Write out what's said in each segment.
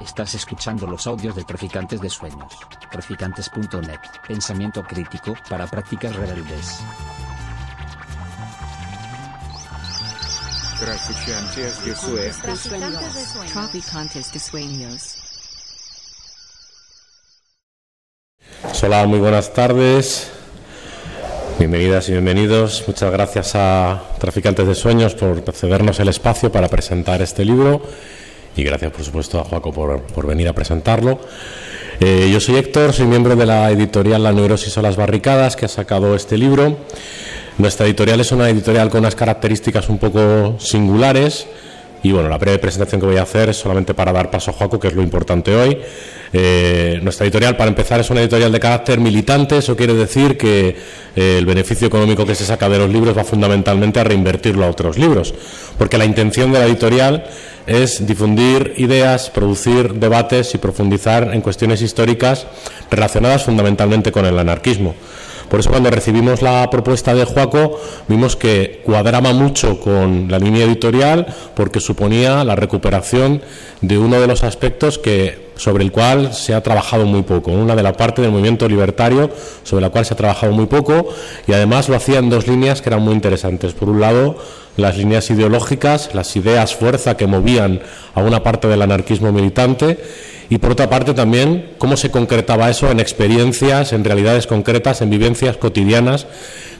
Estás escuchando los audios de Traficantes de Sueños. Traficantes.net. Pensamiento crítico para prácticas rebeldes. Traficantes de Sueños. Traficantes de Sueños. Hola, muy buenas tardes. Bienvenidas y bienvenidos. Muchas gracias a Traficantes de Sueños por cedernos el espacio para presentar este libro y gracias, por supuesto, a Joaco por, venir a presentarlo. Eh, yo soy Héctor, soy miembro de la editorial La Neurosis o las Barricadas, que ha sacado este libro. Nuestra editorial es una editorial con unas características un poco singulares. Y bueno, la breve presentación que voy a hacer es solamente para dar paso a Joaco, que es lo importante hoy. Eh, nuestra editorial, para empezar, es una editorial de carácter militante. Eso quiere decir que eh, el beneficio económico que se saca de los libros va fundamentalmente a reinvertirlo a otros libros. Porque la intención de la editorial es difundir ideas, producir debates y profundizar en cuestiones históricas relacionadas fundamentalmente con el anarquismo. Por eso cuando recibimos la propuesta de Joaco vimos que cuadraba mucho con la línea editorial porque suponía la recuperación de uno de los aspectos que sobre el cual se ha trabajado muy poco, una de la parte del movimiento libertario sobre la cual se ha trabajado muy poco y además lo hacía en dos líneas que eran muy interesantes. Por un lado, las líneas ideológicas, las ideas fuerza que movían a una parte del anarquismo militante y por otra parte también cómo se concretaba eso en experiencias, en realidades concretas, en vivencias cotidianas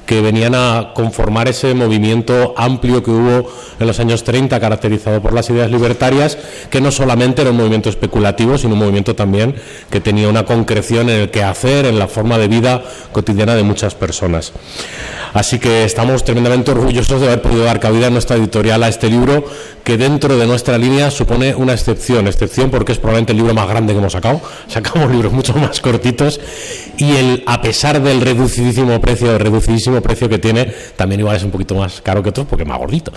que venían a conformar ese movimiento amplio que hubo en los años 30, caracterizado por las ideas libertarias, que no solamente era un movimiento especulativo, sino un movimiento también que tenía una concreción en el quehacer, en la forma de vida cotidiana de muchas personas. Así que estamos tremendamente orgullosos de haber podido dar cabida en nuestra editorial a este libro, que dentro de nuestra línea supone una excepción, excepción porque es probablemente el libro más grande que hemos sacado, sacamos libros mucho más cortitos. Y el, a pesar del reducidísimo precio, reducidísimo precio que tiene, también igual es un poquito más caro que otros porque es más gordito.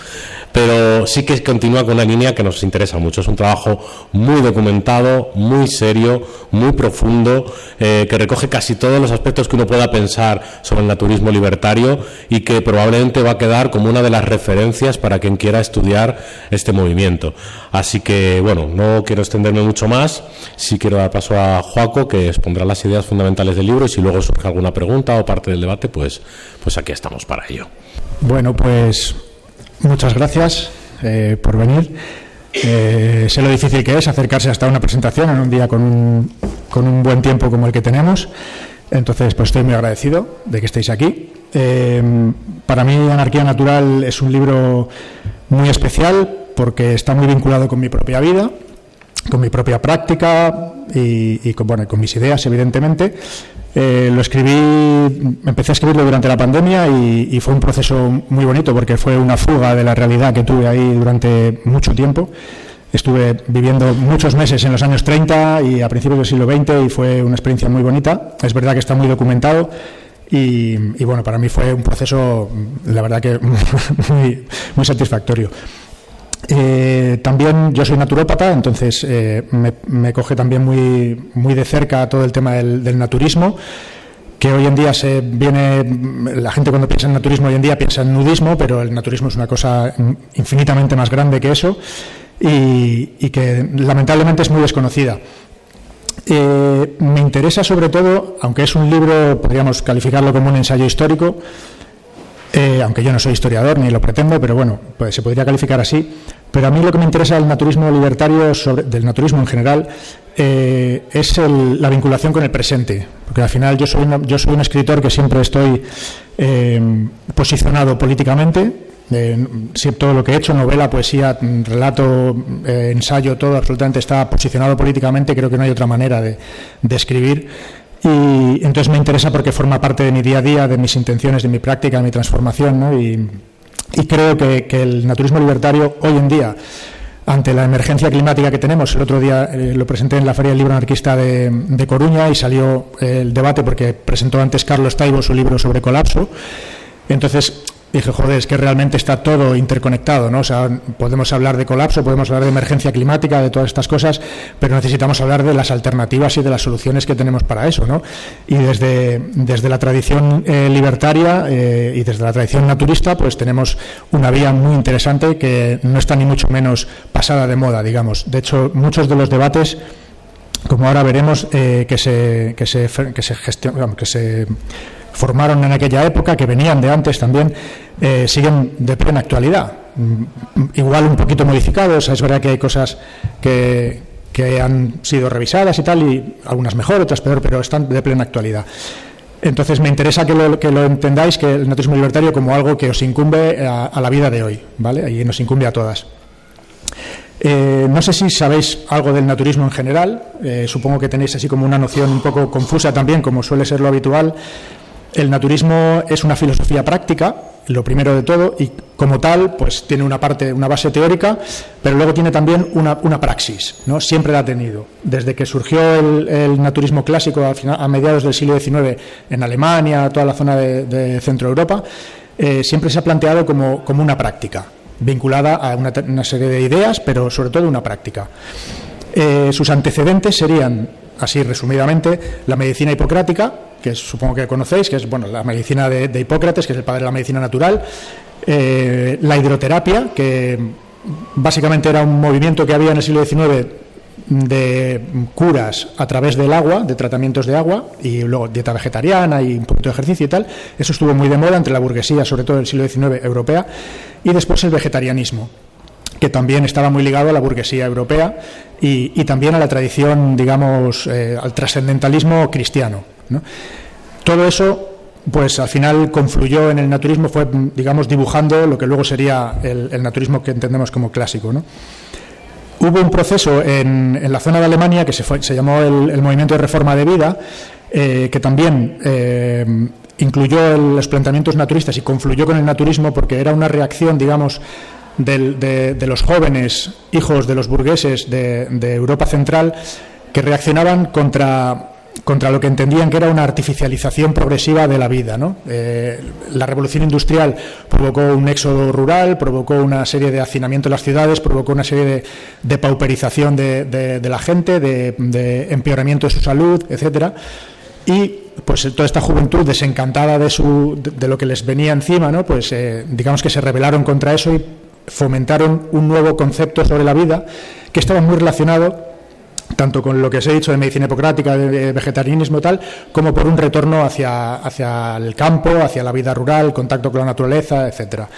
Pero sí que continúa con una línea que nos interesa mucho. Es un trabajo muy documentado, muy serio, muy profundo, eh, que recoge casi todos los aspectos que uno pueda pensar sobre el naturismo libertario y que probablemente va a quedar como una de las referencias para quien quiera estudiar este movimiento. Así que, bueno, no quiero extenderme mucho más. Sí quiero dar paso a Joaco, que expondrá las ideas fundamentales del libro y si luego surge alguna pregunta o parte del debate, pues, pues aquí estamos para ello. Bueno, pues muchas gracias eh, por venir. Eh, sé lo difícil que es acercarse hasta una presentación en un día con un, con un buen tiempo como el que tenemos. Entonces, pues estoy muy agradecido de que estéis aquí. Eh, para mí, Anarquía Natural es un libro muy especial porque está muy vinculado con mi propia vida, con mi propia práctica y, con, bueno, con mis ideas, evidentemente. Eh, lo escribí, empecé a escribirlo durante la pandemia y, fue un proceso muy bonito porque fue una fuga de la realidad que tuve ahí durante mucho tiempo. Estuve viviendo muchos meses en los años 30 y a principios del siglo XX y fue una experiencia muy bonita. Es verdad que está muy documentado y, bueno, para mí fue un proceso, la verdad que muy, muy satisfactorio. Eh, también yo soy naturópata, entonces eh, me, coge también muy, muy de cerca todo el tema del, naturismo que hoy en día se viene, la gente cuando piensa en naturismo hoy en día piensa en nudismo, pero el naturismo es una cosa infinitamente más grande que eso y, que lamentablemente es muy desconocida. Eh, me interesa sobre todo, aunque es un libro, podríamos calificarlo como un ensayo histórico, eh, aunque yo no soy historiador ni lo pretendo, pero bueno, pues se podría calificar así. Pero a mí lo que me interesa del naturismo libertario, sobre, del naturismo en general, eh, es la vinculación con el presente. Porque al final yo soy, un escritor que siempre estoy eh, posicionado políticamente. todo lo que he hecho, novela, poesía, relato, ensayo, todo absolutamente está posicionado políticamente. Creo que no hay otra manera de, de escribir. Y entonces me interesa porque forma parte de mi día a día, de mis intenciones, de mi práctica, de mi transformación. Y, creo que, el naturismo libertario hoy en día, ante la emergencia climática que tenemos, el otro día eh, lo presenté en la Feria del Libro Anarquista de, Coruña y salió el debate porque presentó antes Carlos Taibo su libro sobre colapso. Entonces, dije, joder, es que realmente está todo interconectado, ¿no? O sea, podemos hablar de colapso, podemos hablar de emergencia climática, de todas estas cosas, pero necesitamos hablar de las alternativas y de las soluciones que tenemos para eso, ¿no? Y desde, desde la tradición eh, libertaria eh, y desde la tradición naturista, pues tenemos una vía muy interesante que no está ni mucho menos pasada de moda, digamos. De hecho, muchos de los debates como ahora veremos eh, que se que se que se, que se formaron en aquella época, que venían de antes también, eh, siguen de plena actualidad. Mm, igual un poquito modificados, es verdad que hay cosas que, que han sido revisadas y tal, y algunas mejor, otras peor, pero están de plena actualidad. Entonces me interesa que lo, que lo entendáis, que el naturismo libertario como algo que os incumbe a, la vida de hoy, ¿vale? Y nos incumbe a todas. Eh, no sé si sabéis algo del naturismo en general, eh, supongo que tenéis así como una noción un poco confusa también, como suele ser lo habitual, el naturismo es una filosofía práctica, lo primero de todo, y como tal, pues tiene una parte, una base teórica, pero luego tiene también una, praxis, ¿no? Siempre la ha tenido. Desde que surgió el, naturismo clásico a, mediados del siglo XIX en Alemania, toda la zona de, Centro Europa, eh, siempre se ha planteado como, una práctica, vinculada a una, serie de ideas, pero sobre todo una práctica. Eh, sus antecedentes serían, así resumidamente, la medicina hipocrática, que supongo que conocéis, que es bueno, la medicina de, Hipócrates, que es el padre de la medicina natural, eh, la hidroterapia, que básicamente era un movimiento que había en el siglo XIX de curas a través del agua, de tratamientos de agua, y luego dieta vegetariana y un poquito de ejercicio y tal. Eso estuvo muy de moda entre la burguesía, sobre todo en el siglo XIX europea, y después el vegetarianismo que también estaba muy ligado a la burguesía europea y, también a la tradición, digamos, eh, al trascendentalismo cristiano. Todo eso, pues al final confluyó en el naturismo, fue, digamos, dibujando lo que luego sería el, naturismo que entendemos como clásico. Hubo un proceso en, la zona de Alemania que se, se llamó el, movimiento de reforma de vida, eh, que también eh, incluyó los planteamientos naturistas y confluyó con el naturismo porque era una reacción, digamos, de, los jóvenes hijos de los burgueses de, de Europa Central que reaccionaban contra contra lo que entendían que era una artificialización progresiva de la vida. ¿no? Eh, la revolución industrial provocó un éxodo rural, provocó una serie de hacinamiento en las ciudades, provocó una serie de, pauperización de, la gente, de, empeoramiento de su salud, etcétera. Y pues toda esta juventud desencantada de, su, de, lo que les venía encima, ¿no? pues eh, digamos que se rebelaron contra eso y fomentaron un nuevo concepto sobre la vida que estaba muy relacionado tanto con lo que os he dicho de medicina hipocrática, de vegetarianismo tal, como por un retorno hacia, hacia el campo, hacia la vida rural, contacto con la naturaleza, etcétera.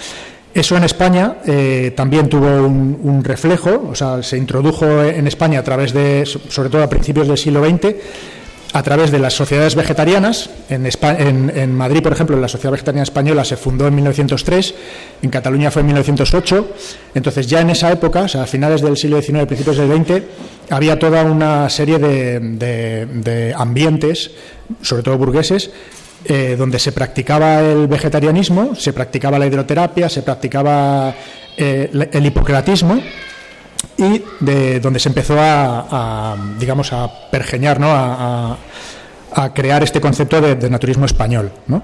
Eso en España eh, también tuvo un, reflejo, o sea, se introdujo en España a través de, sobre todo a principios del siglo XX, a través de las sociedades vegetarianas. En, en, Madrid, por ejemplo, la Sociedad Vegetariana Española se fundó en 1903, en Cataluña fue en 1908. Entonces, ya en esa época, o sea, a finales del siglo XIX, principios del XX, había toda una serie de, ambientes, sobre todo burgueses, eh, donde se practicaba el vegetarianismo, se practicaba la hidroterapia, se practicaba eh, el hipocratismo y de donde se empezó a, digamos, a pergeñar, ¿no? a, crear este concepto de, naturismo español, ¿no?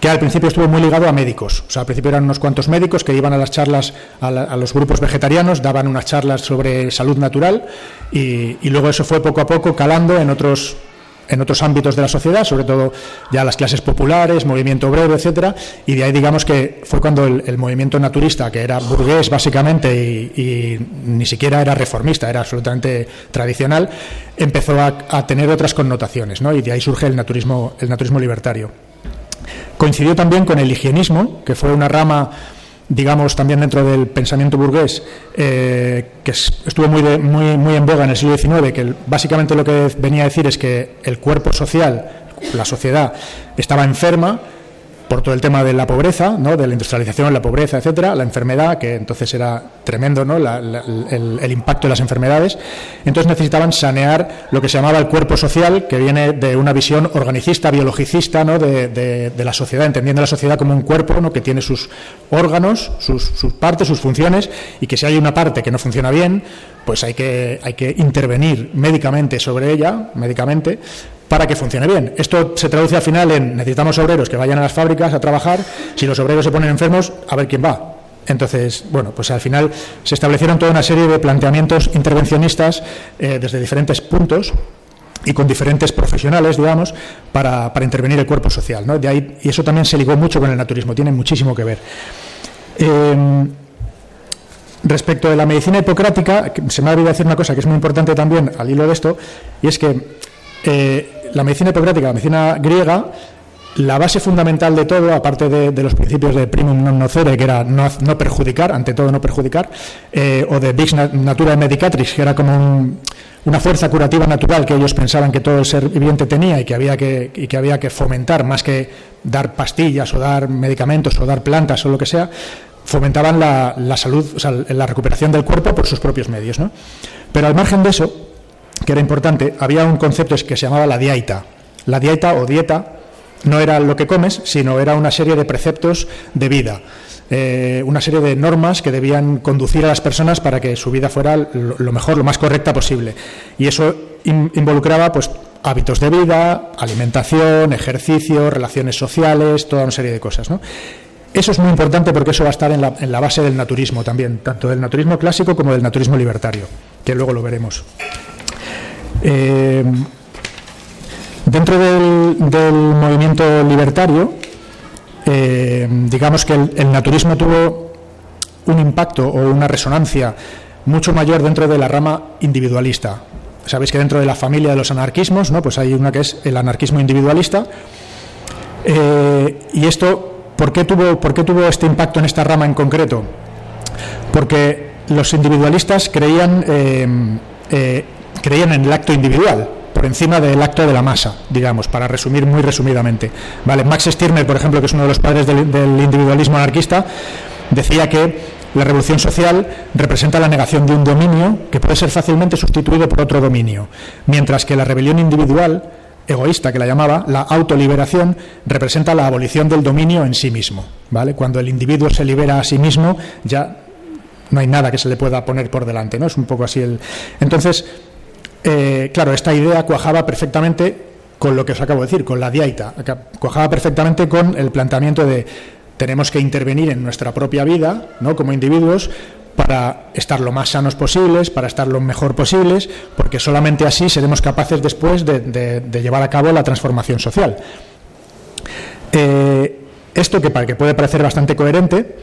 que al principio estuvo muy ligado a médicos. O sea, al principio eran unos cuantos médicos que iban a las charlas, a, los grupos vegetarianos, daban unas charlas sobre salud natural y luego eso fue poco a poco calando en otros en otros ámbitos de la sociedad, sobre todo ya las clases populares, movimiento obrero, etcétera, y de ahí digamos que fue cuando el, movimiento naturista, que era burgués básicamente y, ni siquiera era reformista, era absolutamente tradicional, empezó a, tener otras connotaciones, ¿no? y de ahí surge el naturismo, el naturismo libertario. Coincidió también con el higienismo, que fue una rama digamos, también dentro del pensamiento burgués, eh, que estuvo muy, muy, muy en boga en el siglo XIX, que básicamente lo que venía a decir es que el cuerpo social, la sociedad, estaba enferma por todo el tema de la pobreza, ¿no? de la industrialización, la pobreza, etcétera, la enfermedad, que entonces era tremendo ¿no? el, impacto de las enfermedades. Entonces necesitaban sanear lo que se llamaba el cuerpo social, que viene de una visión organicista, biologicista ¿no? de, la sociedad, entendiendo la sociedad como un cuerpo ¿no? que tiene sus órganos, sus, sus partes, sus funciones, y que si hay una parte que no funciona bien, pues hay que, hay que intervenir médicamente sobre ella, médicamente, para que funcione bien. Esto se traduce al final en necesitamos obreros que vayan a las fábricas a trabajar, si los obreros se ponen enfermos, a ver quién va. Entonces, bueno, pues al final se establecieron toda una serie de planteamientos intervencionistas eh, desde diferentes puntos y con diferentes profesionales, digamos, para, para intervenir el cuerpo social. De ahí, y eso también se ligó mucho con el naturismo, tiene muchísimo que ver. Eh, respecto de la medicina hipocrática, se me ha olvidado decir una cosa que es muy importante también al hilo de esto, y es que eh, la medicina hipocrática, la medicina griega, la base fundamental de todo, aparte de, los principios de primum non nocere, que era no, perjudicar, ante todo no perjudicar, eh, o de vis natura medicatrix, que era como una fuerza curativa natural que ellos pensaban que todo el ser viviente tenía y que había que, y que había que fomentar más que dar pastillas o dar medicamentos o dar plantas o lo que sea, fomentaban la, salud, o sea, la recuperación del cuerpo por sus propios medios. ¿no? Pero al margen de eso, que era importante, había un concepto que se llamaba la dieta. La dieta o dieta no era lo que comes, sino era una serie de preceptos de vida, eh, una serie de normas que debían conducir a las personas para que su vida fuera lo mejor, lo más correcta posible. Y eso involucraba pues hábitos de vida, alimentación, ejercicio, relaciones sociales, toda una serie de cosas. ¿no? Eso es muy importante porque eso va a estar en la, base del naturismo también, tanto del naturismo clásico como del naturismo libertario, que luego lo veremos. Eh, dentro del, movimiento libertario, eh, digamos que el, naturismo tuvo un impacto o una resonancia mucho mayor dentro de la rama individualista. Sabéis que dentro de la familia de los anarquismos, ¿no? pues hay una que es el anarquismo individualista. Eh, y esto ¿Por qué, tuvo, ¿Por qué tuvo este impacto en esta rama en concreto? Porque los individualistas creían, eh, eh, creían en el acto individual, por encima del acto de la masa, digamos, para resumir muy resumidamente. Vale, Max Stirner, por ejemplo, que es uno de los padres del, individualismo anarquista, decía que la revolución social representa la negación de un dominio que puede ser fácilmente sustituido por otro dominio, mientras que la rebelión individual egoísta que la llamaba, la autoliberación representa la abolición del dominio en sí mismo. ¿vale? Cuando el individuo se libera a sí mismo, ya no hay nada que se le pueda poner por delante. ¿no? Es un poco así el. Entonces, eh, claro, esta idea cuajaba perfectamente con lo que os acabo de decir, con la diaita, cuajaba perfectamente con el planteamiento de tenemos que intervenir en nuestra propia vida, ¿no? como individuos, para estar lo más sanos posibles, para estar lo mejor posibles, porque solamente así seremos capaces después de, llevar a cabo la transformación social. Eh, esto que, que puede parecer bastante coherente,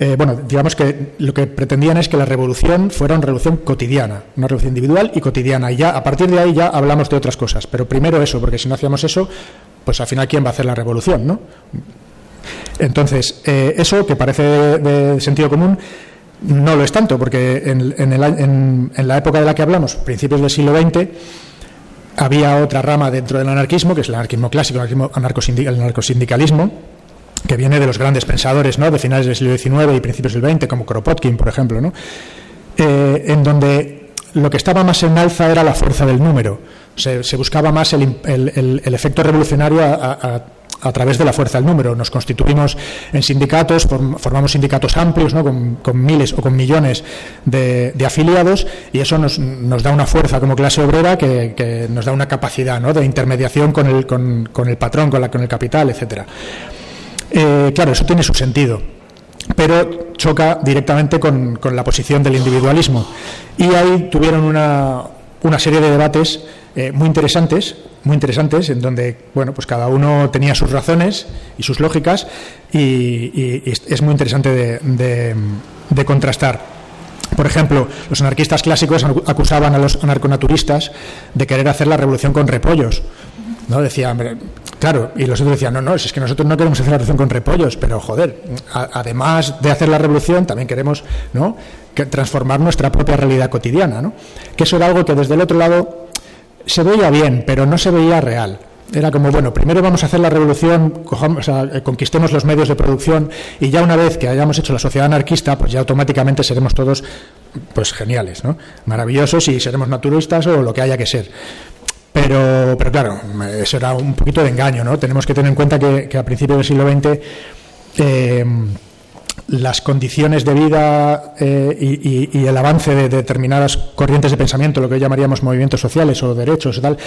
eh, bueno, digamos que lo que pretendían es que la revolución fuera una revolución cotidiana, una revolución individual y cotidiana. Y ya a partir de ahí ya hablamos de otras cosas. Pero primero eso, porque si no hacíamos eso, pues al final quién va a hacer la revolución, ¿no? Entonces, eh, eso que parece de sentido común no lo es tanto, porque en, la época de la que hablamos, principios del siglo XX, había otra rama dentro del anarquismo, que es el anarquismo clásico, el, anarquismo, el narcosindicalismo, que viene de los grandes pensadores ¿no? de finales del siglo XIX y principios del XX, como Kropotkin, por ejemplo, ¿no? Eh, en donde lo que estaba más en alza era la fuerza del número. Se, buscaba más el, efecto revolucionario a través de la fuerza del número. Nos constituimos en sindicatos, formamos sindicatos amplios, ¿no? con, miles o con millones de, afiliados, y eso nos, nos, da una fuerza como clase obrera que, nos da una capacidad ¿no? de intermediación con el, con, con el patrón, con, la, con el capital, etcétera. Eh, claro, eso tiene su sentido, pero choca directamente con, con la posición del individualismo. Y ahí tuvieron una, una serie de debates eh, muy interesantes, muy interesantes, en donde bueno, pues cada uno tenía sus razones y sus lógicas, y, es muy interesante de, contrastar. Por ejemplo, los anarquistas clásicos acusaban a los anarconaturistas de querer hacer la revolución con repollos. ¿no? Decía, claro, y los otros decían, no, no, es que nosotros no queremos hacer la revolución con repollos, pero joder, además de hacer la revolución, también queremos ¿no? Transformar nuestra propia realidad cotidiana. ¿no? Que eso era algo que desde el otro lado se veía bien, pero no se veía real. Era como, bueno, primero vamos a hacer la revolución, eh, conquistemos los medios de producción y ya una vez que hayamos hecho la sociedad anarquista, pues ya automáticamente seremos todos pues geniales, ¿no? maravillosos y seremos naturalistas o lo que haya que ser. Pero, pero claro, eso era un poquito de engaño, ¿no? Tenemos que tener en cuenta que, a principios del siglo XX las condiciones de vida eh, y, el avance de, de, determinadas corrientes de pensamiento, lo que hoy llamaríamos movimientos sociales o derechos y tal,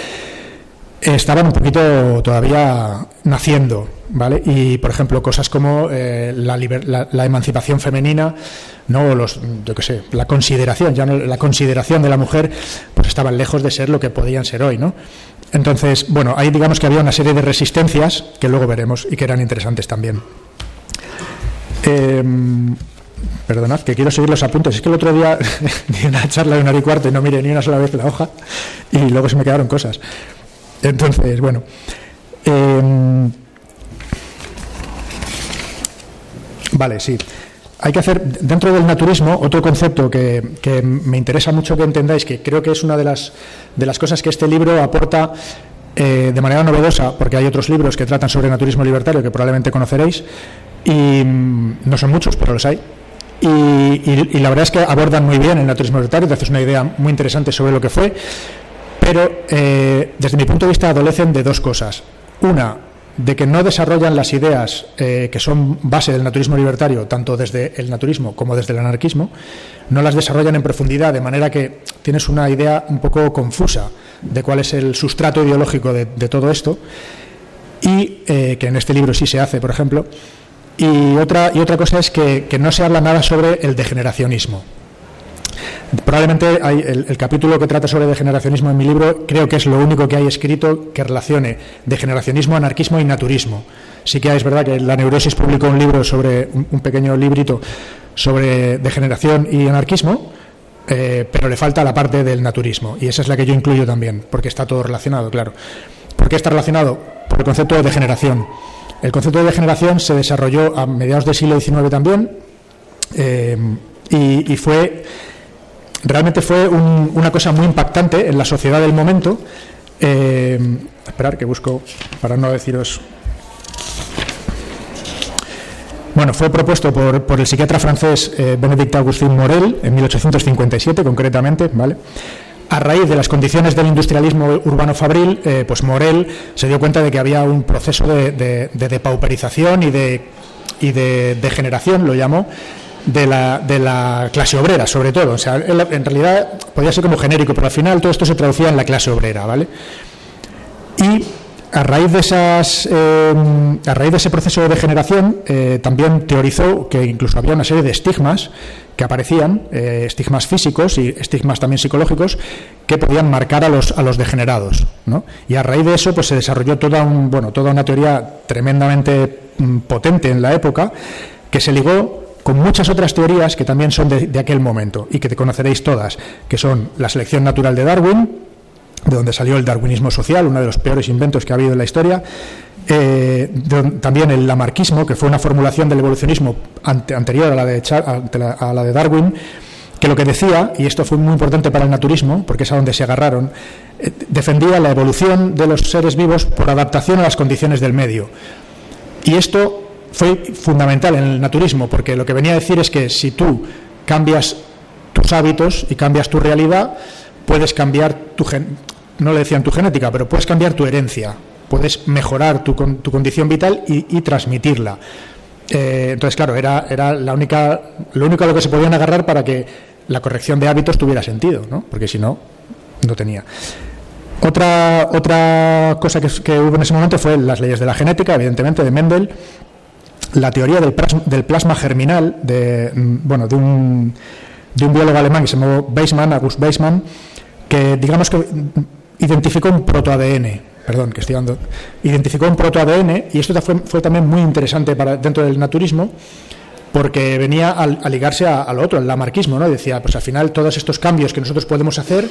estaban un poquito todavía naciendo, ¿vale? Y, por ejemplo, cosas como eh, la, la, emancipación femenina, no los, yo sé, la consideración, ya no, la consideración de la mujer, pues estaban lejos de ser lo que podían ser hoy, ¿no? Entonces, bueno, ahí digamos que había una serie de resistencias que luego veremos y que eran interesantes también. Em, perdonad, que quiero seguir los apuntes. Es que el otro día di una charla de una hora y cuarto y no miré ni una sola vez la hoja y luego se me quedaron cosas. Entonces, bueno. Em, vale, sí. Hay que hacer, dentro del naturismo, otro concepto que, que, me interesa mucho que entendáis, que creo que es una de las, de las cosas que este libro aporta eh, de manera novedosa, porque hay otros libros que tratan sobre naturismo libertario que probablemente conoceréis, y mm, no son muchos, pero los hay. Y, la verdad es que abordan muy bien el naturismo libertario, te haces una idea muy interesante sobre lo que fue, pero eh, desde mi punto de vista adolecen de dos cosas. Una, de que no desarrollan las ideas eh, que son base del naturismo libertario, tanto desde el naturismo como desde el anarquismo, no las desarrollan en profundidad, de manera que tienes una idea un poco confusa de cuál es el sustrato ideológico de, todo esto, y eh, que en este libro sí se hace, por ejemplo. Y otra, y otra cosa es que no se habla nada sobre el degeneracionismo. Probablemente hay el, capítulo que trata sobre degeneracionismo en mi libro, creo que es lo único que hay escrito que relacione degeneracionismo, anarquismo y naturismo. Sí que es verdad que la Neurosis publicó un libro sobre, un, pequeño librito sobre degeneración y anarquismo, eh, pero le falta la parte del naturismo, y esa es la que yo incluyo también, porque está todo relacionado, claro. ¿Por qué está relacionado? Por el concepto de degeneración. El concepto de degeneración se desarrolló a mediados del siglo XIX también, eh, y, fue realmente fue una cosa muy impactante en la sociedad del momento. Eh, esperar que busco para no deciros. Bueno, fue propuesto por, por el psiquiatra francés eh, Benedict Augustin Morel en 1857, concretamente, ¿vale? A raíz de las condiciones del industrialismo urbano fabril, eh, pues Morel se dio cuenta de que había un proceso de, de, de depauperización y de, y de degeneración, lo llamó, de la, de la clase obrera, sobre todo. O sea, en realidad podía ser como genérico, pero al final todo esto se traducía en la clase obrera, ¿vale? Y a raíz de esas eh, a raíz de ese proceso de degeneración eh, también teorizó que incluso había una serie de estigmas que aparecían eh, estigmas físicos y estigmas también psicológicos que podían marcar a los a los degenerados ¿no? y a raíz de eso pues se desarrolló toda un bueno toda una teoría tremendamente mm, potente en la época que se ligó con muchas otras teorías que también son de, aquel momento y que te conoceréis todas, que son la selección natural de Darwin, de donde salió el darwinismo social, uno de los peores inventos que ha habido en la historia, eh, también el lamarquismo, que fue una formulación del evolucionismo anterior a la, de, a la de Darwin, que lo que decía, y esto fue muy importante para el naturismo, porque es a donde se agarraron, eh, defendía la evolución de los seres vivos por adaptación a las condiciones del medio. Y esto fue fundamental en el naturismo, porque lo que venía a decir es que si tú cambias tus hábitos y cambias tu realidad, puedes cambiar tu no le decían tu genética, pero puedes cambiar tu herencia, puedes mejorar tu, tu condición vital y, transmitirla. Eh, entonces, claro, era, era la única, lo único a lo que se podían agarrar para que la corrección de hábitos tuviera sentido, ¿no? porque si no, no tenía. Otra, otra cosa que, hubo en ese momento fue las leyes de la genética, evidentemente, de Mendel, la teoría del plasma, del plasma germinal de, mm, bueno, de, un, de un biólogo alemán que se llamó Weismann, August Weismann, que digamos que identificó un protoADN, perdón, que estoy dando, identificó un protoADN y esto fue, también muy interesante para, dentro del naturismo porque venía a, ligarse a, lo otro, al lamarquismo, ¿no? Decía, pues al final todos estos cambios que nosotros podemos hacer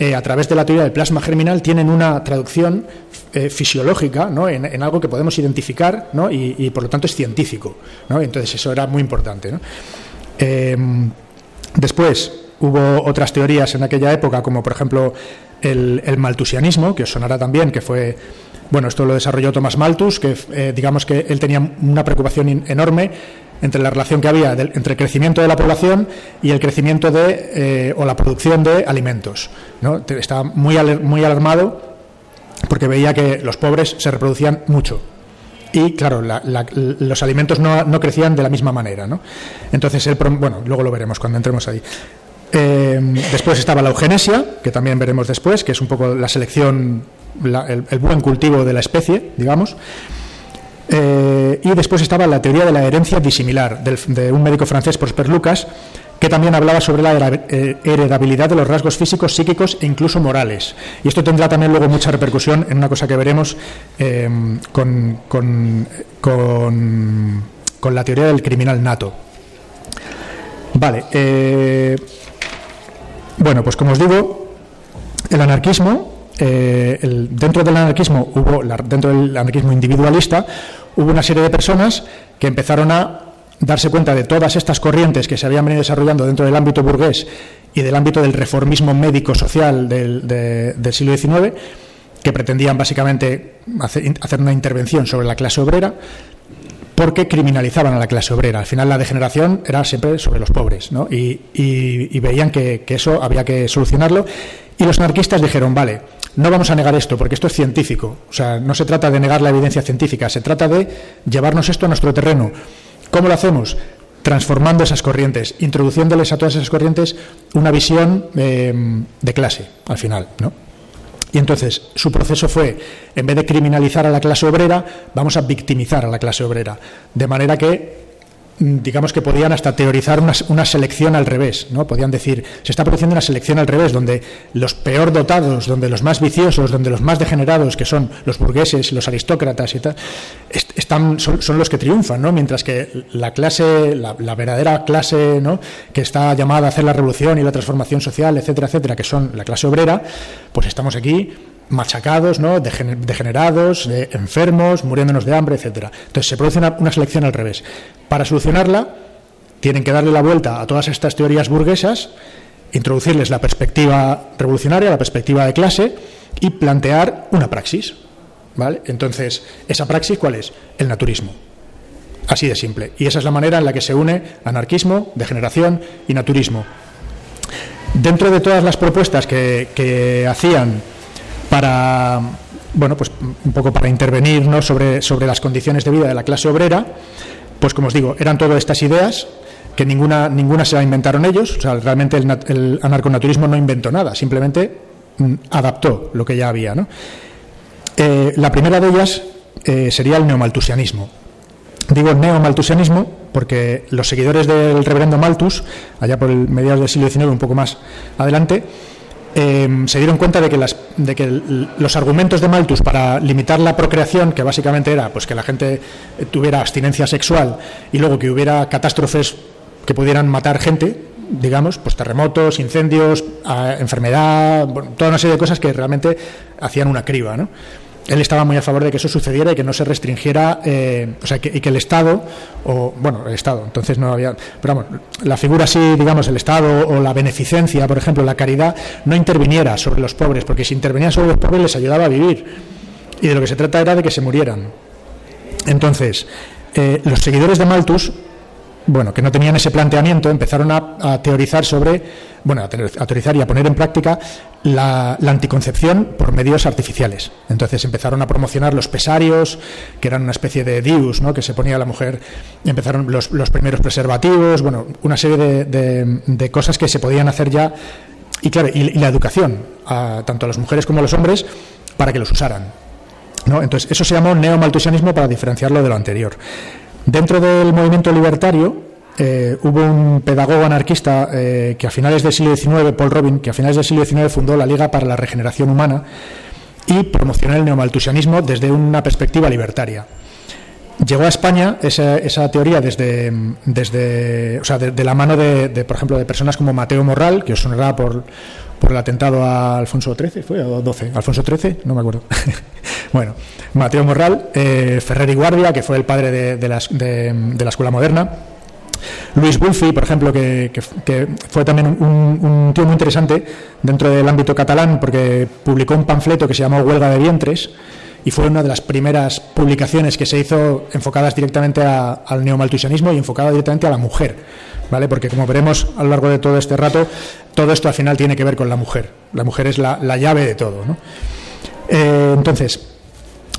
eh, a través de la teoría del plasma germinal tienen una traducción eh, fisiológica ¿no? en, algo que podemos identificar ¿no? y, por lo tanto es científico. ¿no? Entonces eso era muy importante. Em, después hubo otras teorías en aquella época, como por ejemplo el, maltusianismo, que os sonará también, que fue bueno, esto lo desarrolló Thomas Malthus, que eh, digamos que él tenía una preocupación enorme entre la relación que había entre el crecimiento de la población y el crecimiento de, eh, o la producción de alimentos. ¿no? Estaba muy, muy alarmado porque veía que los pobres se reproducían mucho. Y claro, los alimentos no, crecían de la misma manera. ¿no? Entonces, él, bueno, luego lo veremos cuando entremos ahí. Eh, después estaba la eugenesia, que también veremos después, que es un poco la selección el, buen cultivo de la especie, digamos. Eh, y después estaba la teoría de la herencia disimilar de un médico francés, Prosper Lucas, que también hablaba sobre la eh, heredabilidad de los rasgos físicos, psíquicos e incluso morales. Y esto tendrá también luego mucha repercusión en una cosa que veremos em, con, con, con, la teoría del criminal nato. Vale. Bueno, pues como os digo, el anarquismo, eh, dentro del anarquismo hubo, dentro del anarquismo individualista, hubo una serie de personas que empezaron a darse cuenta de todas estas corrientes que se habían venido desarrollando dentro del ámbito burgués y del ámbito del reformismo médico-social del, siglo XIX, que pretendían básicamente hacer, una intervención sobre la clase obrera, porque criminalizaban a la clase obrera. Al final la degeneración era siempre sobre los pobres, ¿no? y, veían que, eso había que solucionarlo. Y los anarquistas dijeron, vale, no vamos a negar esto, porque esto es científico. O sea, no se trata de negar la evidencia científica, se trata de llevarnos esto a nuestro terreno. ¿Cómo lo hacemos? Transformando esas corrientes, introduciéndoles a todas esas corrientes una visión eh, de clase, al final, ¿no? Y entonces su proceso fue, en vez de criminalizar a la clase obrera, vamos a victimizar a la clase obrera. De manera que digamos que podían hasta teorizar una, selección al revés, ¿no? Podían decir, se está produciendo una selección al revés, donde los peor dotados, donde los más viciosos, donde los más degenerados, que son los burgueses, los aristócratas y tal, están, son, los que triunfan, ¿no? Mientras que la clase, la, verdadera clase, ¿no? Que está llamada a hacer la revolución y la transformación social, etcétera, etcétera, que son la clase obrera, pues estamos aquí machacados, ¿no? degenerados, enfermos, muriéndonos de hambre, etcétera. Entonces se produce una, selección al revés. Para solucionarla, tienen que darle la vuelta a todas estas teorías burguesas, introducirles la perspectiva revolucionaria, la perspectiva de clase y plantear una praxis. ¿vale? Entonces, ¿esa praxis cuál es? El naturismo. Así de simple. Y esa es la manera en la que se une anarquismo, degeneración y naturismo. Dentro de todas las propuestas que, que hacían para, bueno, pues un poco para intervenir sobre, sobre las condiciones de vida de la clase obrera, pues como os digo, eran todas estas ideas que ninguna, ninguna se la inventaron ellos, o sea, realmente el, el anarconaturismo no inventó nada, simplemente mm, adaptó lo que ya había. ¿no? Eh, la primera de ellas eh, sería el neomaltusianismo. Digo neomaltusianismo porque los seguidores del reverendo Malthus, allá por el mediados del siglo XIX, un poco más adelante, Em, se dieron cuenta de que, las, de que los argumentos de Malthus para limitar la procreación, que básicamente era pues que la gente tuviera abstinencia sexual y luego que hubiera catástrofes que pudieran matar gente, digamos, pues terremotos, incendios, enfermedad, toda una serie de cosas que realmente hacían una criba, ¿no? Él estaba muy a favor de que eso sucediera y que no se restringiera, eh, o sea, y que el Estado, o bueno, el Estado, entonces no había, pero vamos, la figura así, digamos, el Estado o la beneficencia, por ejemplo, la caridad, no interviniera sobre los pobres, porque si intervenía sobre los pobres les ayudaba a vivir, y de lo que se trata era de que se murieran. Entonces, eh, los seguidores de Malthus bueno, que no tenían ese planteamiento, empezaron a, teorizar sobre, bueno, a, teorizar y a poner en práctica la, anticoncepción por medios artificiales. Entonces empezaron a promocionar los pesarios, que eran una especie de dius, ¿no? que se ponía a la mujer, empezaron los, primeros preservativos, bueno, una serie de, cosas que se podían hacer ya, y claro, y, la educación, tanto a las mujeres como a los hombres, para que los usaran. ¿no? Entonces, eso se llamó neomaltusianismo para diferenciarlo de lo anterior. Dentro del movimiento libertario eh, hubo un pedagogo anarquista eh, que a finales del siglo XIX, Paul Robin, que a finales del siglo XIX fundó la Liga para la Regeneración Humana y promocionó el neomaltusianismo desde una perspectiva libertaria. Llegó a España esa, teoría desde, desde o sea, de, la mano de, por ejemplo, de personas como Mateo Morral, que os sonará por, por el atentado a Alfonso XIII, ¿fue? ¿O 12? ¿Alfonso XIII? No me acuerdo. bueno, Mateo Morral, eh, Ferrer y Guardia, que fue el padre de, la, escuela moderna. Luis Bulfi, por ejemplo, que, fue también un, tío muy interesante dentro del ámbito catalán porque publicó un panfleto que se llamó Huelga de Vientres y fue una de las primeras publicaciones que se hizo enfocadas directamente al neomaltusianismo y enfocada directamente a la mujer, ¿vale? Porque como veremos a lo largo de todo este rato, todo esto al final tiene que ver con la mujer. La mujer es la, llave de todo, ¿no? Eh, entonces,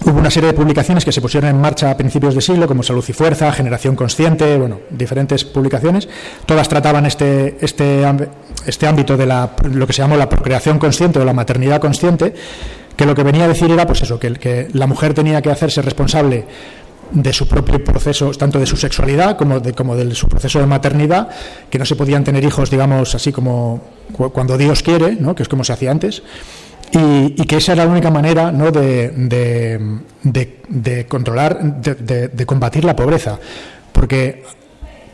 hubo una serie de publicaciones que se pusieron en marcha a principios de siglo, como Salud y Fuerza, Generación Consciente, bueno, diferentes publicaciones. Todas trataban este, este, este ámbito de la, lo que se llamó la procreación consciente o la maternidad consciente, que lo que venía a decir era pues eso, que la mujer tenía que hacerse responsable de su propio proceso, tanto de su sexualidad como de, como de su proceso de maternidad, que no se podían tener hijos, digamos, así como cuando Dios quiere, ¿no? que es como se hacía antes, y, que esa era la única manera ¿no? de, de, controlar, de, combatir la pobreza. Porque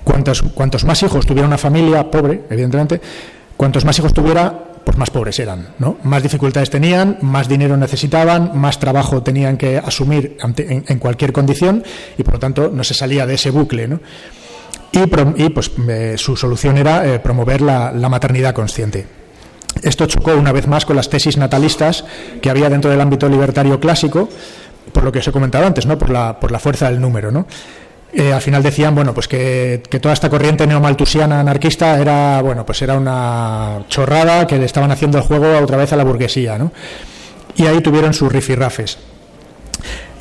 cuantos, cuantos más hijos tuviera una familia pobre, evidentemente, cuantos más hijos tuviera, pues más pobres eran, ¿no? Más dificultades tenían, más dinero necesitaban, más trabajo tenían que asumir en, cualquier condición y por lo tanto no se salía de ese bucle, ¿no? Y, pues eh, su solución era eh, promover la, maternidad consciente. Esto chocó una vez más con las tesis natalistas que había dentro del ámbito libertario clásico, por lo que os he comentado antes, ¿no? por, la, por la fuerza del número. ¿no? Eh, al final decían bueno pues que, toda esta corriente neomaltusiana anarquista era bueno pues era una chorrada que le estaban haciendo el juego otra vez a la burguesía ¿no? y ahí tuvieron sus rifirrafes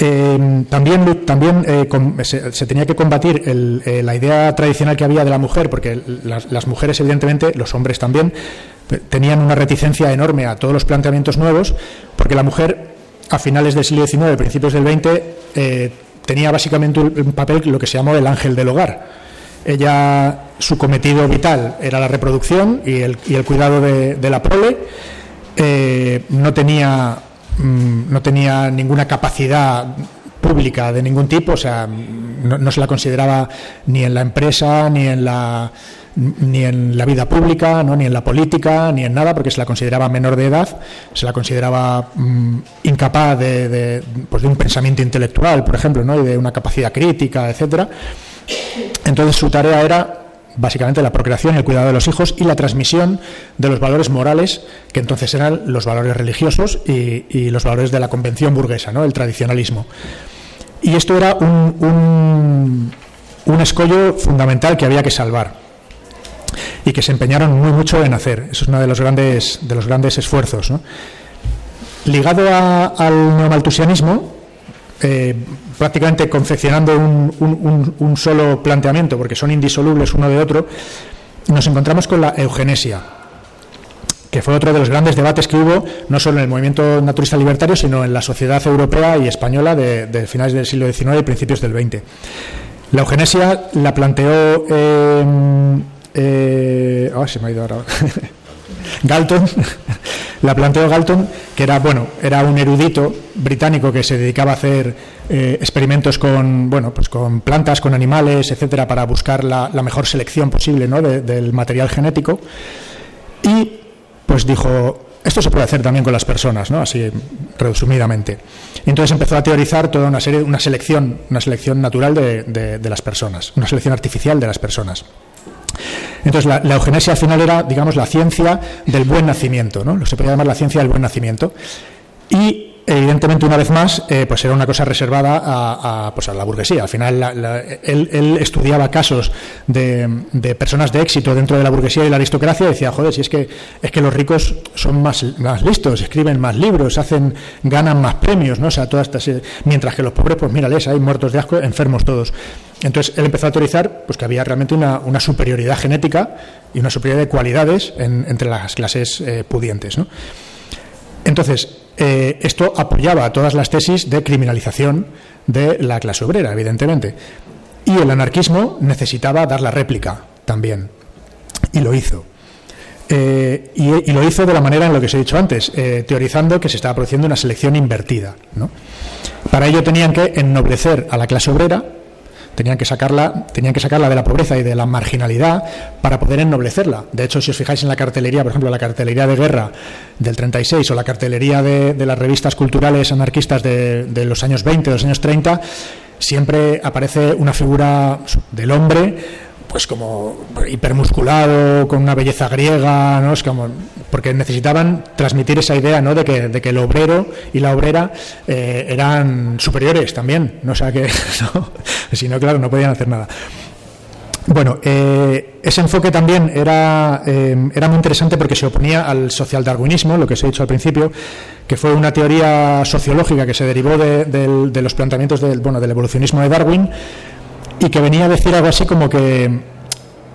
eh, también también eh, se, tenía que combatir la idea tradicional que había de la mujer porque las, las, mujeres evidentemente los hombres también tenían una reticencia enorme a todos los planteamientos nuevos porque la mujer a finales del siglo XIX principios del XX tenía básicamente un papel lo que se llamó el ángel del hogar. Ella, su cometido vital era la reproducción y el, y el cuidado de, la prole. Eh, no, tenía, mm, no tenía ninguna capacidad pública de ningún tipo, o sea, no, se la consideraba ni en la empresa, ni en la, ni en la vida pública, ¿no? ni en la política, ni en nada, porque se la consideraba menor de edad, se la consideraba mm, incapaz de, pues de un pensamiento intelectual, por ejemplo, ¿no? y de una capacidad crítica, etcétera. Entonces su tarea era básicamente la procreación y el cuidado de los hijos y la transmisión de los valores morales, que entonces eran los valores religiosos y, los valores de la convención burguesa, ¿no? el tradicionalismo. Y esto era un, un, escollo fundamental que había que salvar y que se empeñaron muy mucho en hacer. Eso es uno de los grandes, de los grandes esfuerzos. Ligado al neomaltusianismo, eh, prácticamente confeccionando un, solo planteamiento, porque son indisolubles uno de otro, nos encontramos con la eugenesia que fue otro de los grandes debates que hubo, no solo en el movimiento naturista libertario, sino en la sociedad europea y española de, finales del siglo XIX y principios del XX. La eugenesia la planteó. Eh, oh, se me ha ido ahora. Galton, la planteó Galton, que era bueno, era un erudito británico que se dedicaba a hacer eh, experimentos con bueno, pues con plantas, con animales, etcétera, para buscar la, mejor selección posible ¿no? del material genético. Y pues dijo, esto se puede hacer también con las personas, ¿no? Así resumidamente. Y entonces empezó a teorizar toda una serie, una selección, una selección natural de, las personas, una selección artificial de las personas. Entonces la, la, eugenesia al final era, digamos, la ciencia del buen nacimiento, ¿no? Lo se podía llamar la ciencia del buen nacimiento. Y evidentemente una vez más eh, pues era una cosa reservada a, pues a la burguesía al final él, estudiaba casos de, personas de éxito dentro de la burguesía y la aristocracia y decía joder si es que es que los ricos son más, más listos escriben más libros hacen ganan más premios no o sea todas estas mientras que los pobres pues mírales hay muertos de asco enfermos todos entonces él empezó a autorizar pues que había realmente una, superioridad genética y una superioridad de cualidades entre las clases eh, pudientes ¿no? entonces eh, esto apoyaba todas las tesis de criminalización de la clase obrera, evidentemente. Y el anarquismo necesitaba dar la réplica también. Y lo hizo. Eh, y, lo hizo de la manera en lo que os he dicho antes, teorizando que se estaba produciendo una selección invertida. Para ello tenían que ennoblecer a la clase obrera tenían que sacarla, tenían que sacarla de la pobreza y de la marginalidad para poder ennoblecerla. De hecho, si os fijáis en la cartelería, por ejemplo, la cartelería de guerra del 36 o la cartelería de, las revistas culturales anarquistas de, de los años 20, de los años 30, siempre aparece una figura del hombre pues como hipermusculado, con una belleza griega, ¿no? Es como, porque necesitaban transmitir esa idea, ¿no? De que, de que el obrero y la obrera eh, eran superiores también, ¿no? Sea que, si no, claro, no podían hacer nada. Bueno, eh, ese enfoque también era, eh, era muy interesante porque se oponía al socialdarwinismo, lo que os he dicho al principio, que fue una teoría sociológica que se derivó de, de los planteamientos del, bueno, del evolucionismo de Darwin, y que venía a decir algo así como que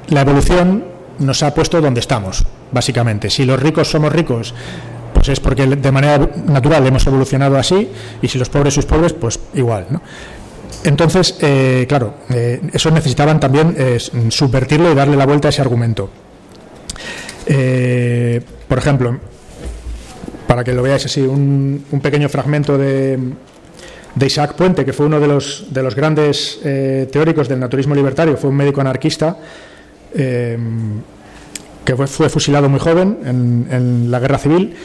la evolución nos ha puesto donde estamos, básicamente. Si los ricos somos ricos pues es porque de manera natural hemos evolucionado así, y si los pobres sois pobres, pues igual, ¿no? Entonces, eh, claro, eh, eso necesitaban también eh, subvertirlo y darle la vuelta a ese argumento. por ejemplo, para que lo veáis así, un, pequeño fragmento de, Isaac Puente, que fue uno de los, de los grandes teóricos del naturismo libertario, fue un médico anarquista que fue, fusilado muy joven en, la guerra civil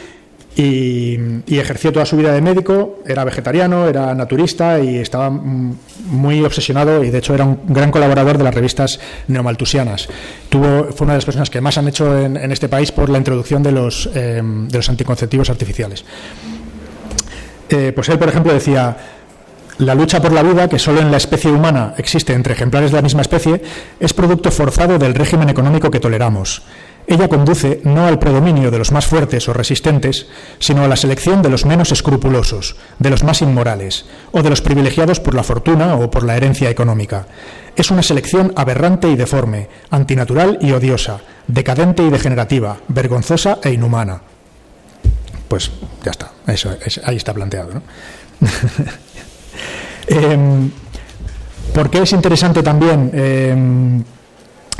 y, ejerció toda su vida de médico, era vegetariano, era naturista y estaba muy obsesionado y de hecho era un gran colaborador de las revistas neomaltusianas. Tuvo, fue una de las personas que más han hecho en, este país por la introducción de los, eh, de los anticonceptivos artificiales. Eh, pues él, por ejemplo, decía, la lucha por la vida, que solo en la especie humana existe entre ejemplares de la misma especie, es producto forzado del régimen económico que toleramos. Ella conduce no al predominio de los más fuertes o resistentes, sino a la selección de los menos escrupulosos, de los más inmorales, o de los privilegiados por la fortuna o por la herencia económica. Es una selección aberrante y deforme, antinatural y odiosa, decadente y degenerativa, vergonzosa e inhumana. Pues ya está, eso, ahí está planteado. ¿no? Em, ¿Por qué es interesante también em,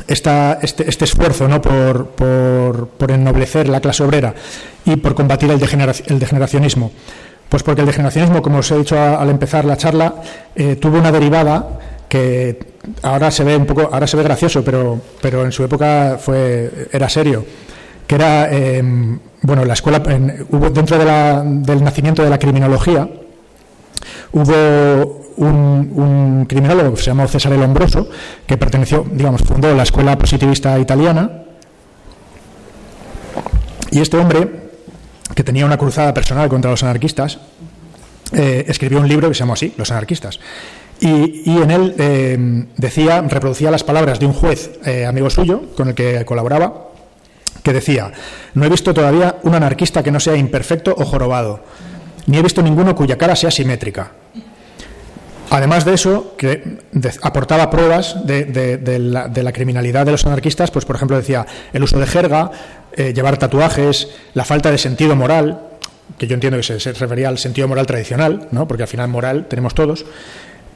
esta, este, este, esfuerzo ¿no? por, por, ennoblecer la clase obrera y por combatir el, degeneracionismo? Pues porque el degeneracionismo, como os he dicho al empezar la charla, eh, tuvo una derivada que ahora se ve un poco, ahora se ve gracioso, pero, pero en su época fue, era serio, que era, em, bueno, la escuela, hubo, dentro del nacimiento de la criminología, hubo un, criminólogo que se llamó César el Hombroso, que perteneció, digamos, fundó la escuela positivista italiana. Y este hombre, que tenía una cruzada personal contra los anarquistas, eh, escribió un libro que se llamó así, Los anarquistas. Y, en él eh, decía, reproducía las palabras de un juez eh, amigo suyo con el que colaboraba, que decía, no he visto todavía un anarquista que no sea imperfecto o jorobado, ni he visto ninguno cuya cara sea simétrica. Además de eso, que aportaba pruebas de, la, criminalidad de los anarquistas, pues por ejemplo decía el uso de jerga, eh, llevar tatuajes, la falta de sentido moral, que yo entiendo que se, refería al sentido moral tradicional, ¿no? porque al final moral tenemos todos,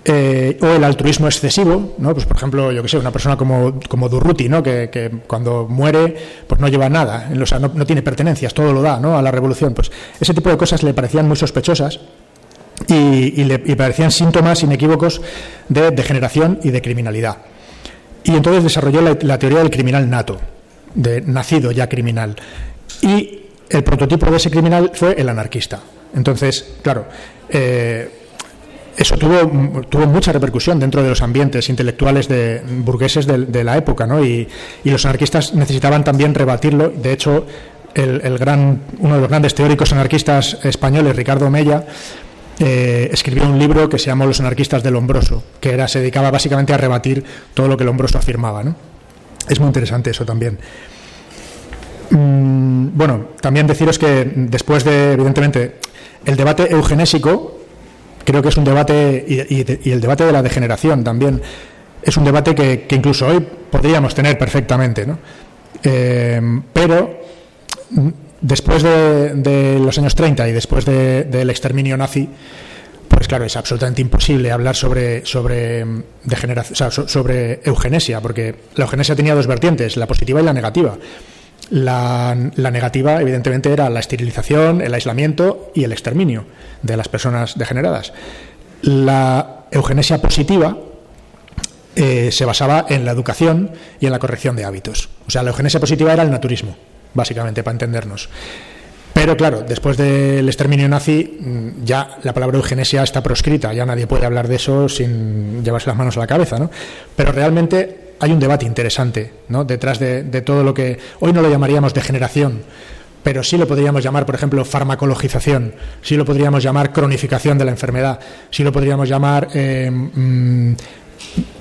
eh, o el altruismo excesivo, ¿no? pues por ejemplo, yo que sé, una persona como, como Durruti, ¿no? Que, cuando muere pues no lleva nada, o sea, no, no, tiene pertenencias, todo lo da ¿no? a la revolución. Pues ese tipo de cosas le parecían muy sospechosas y, le, parecían síntomas inequívocos de degeneración y de criminalidad. Y entonces desarrolló la, teoría del criminal nato, de nacido ya criminal. Y el prototipo de ese criminal fue el anarquista. Entonces, claro, eh, eso tuvo, tuvo mucha repercusión dentro de los ambientes intelectuales de, burgueses de, la época, ¿no? Y, los anarquistas necesitaban también rebatirlo. De hecho, el, gran, uno de los grandes teóricos anarquistas españoles, Ricardo Mella, eh, escribió un libro que se llamó Los anarquistas del Lombroso, que era, se dedicaba básicamente a rebatir todo lo que Lombroso afirmaba. ¿no? Es muy interesante eso también. Mm, bueno, también deciros que después de, evidentemente, el debate eugenésico, creo que es un debate, y, el debate de la degeneración también, es un debate que, incluso hoy podríamos tener perfectamente, ¿no? Eh, pero después de, los años 30 y después del exterminio nazi, pues claro, es absolutamente imposible hablar sobre, sobre, sobre eugenesia, porque la eugenesia tenía dos vertientes, la positiva y la negativa. La, negativa, evidentemente, era la esterilización, el aislamiento y el exterminio de las personas degeneradas. La eugenesia positiva eh, se basaba en la educación y en la corrección de hábitos. O sea, la eugenesia positiva era el naturismo básicamente, para entendernos. Pero claro, después del exterminio nazi, mm, ya la palabra eugenesia está proscrita, ya nadie puede hablar de eso sin llevarse las manos a la cabeza, ¿no? Pero realmente hay un debate interesante, ¿no? Detrás de, todo lo que hoy no lo llamaríamos degeneración, pero sí lo podríamos llamar, por ejemplo, farmacologización, sí lo podríamos llamar cronificación de la enfermedad, sí lo podríamos llamar eh, mm,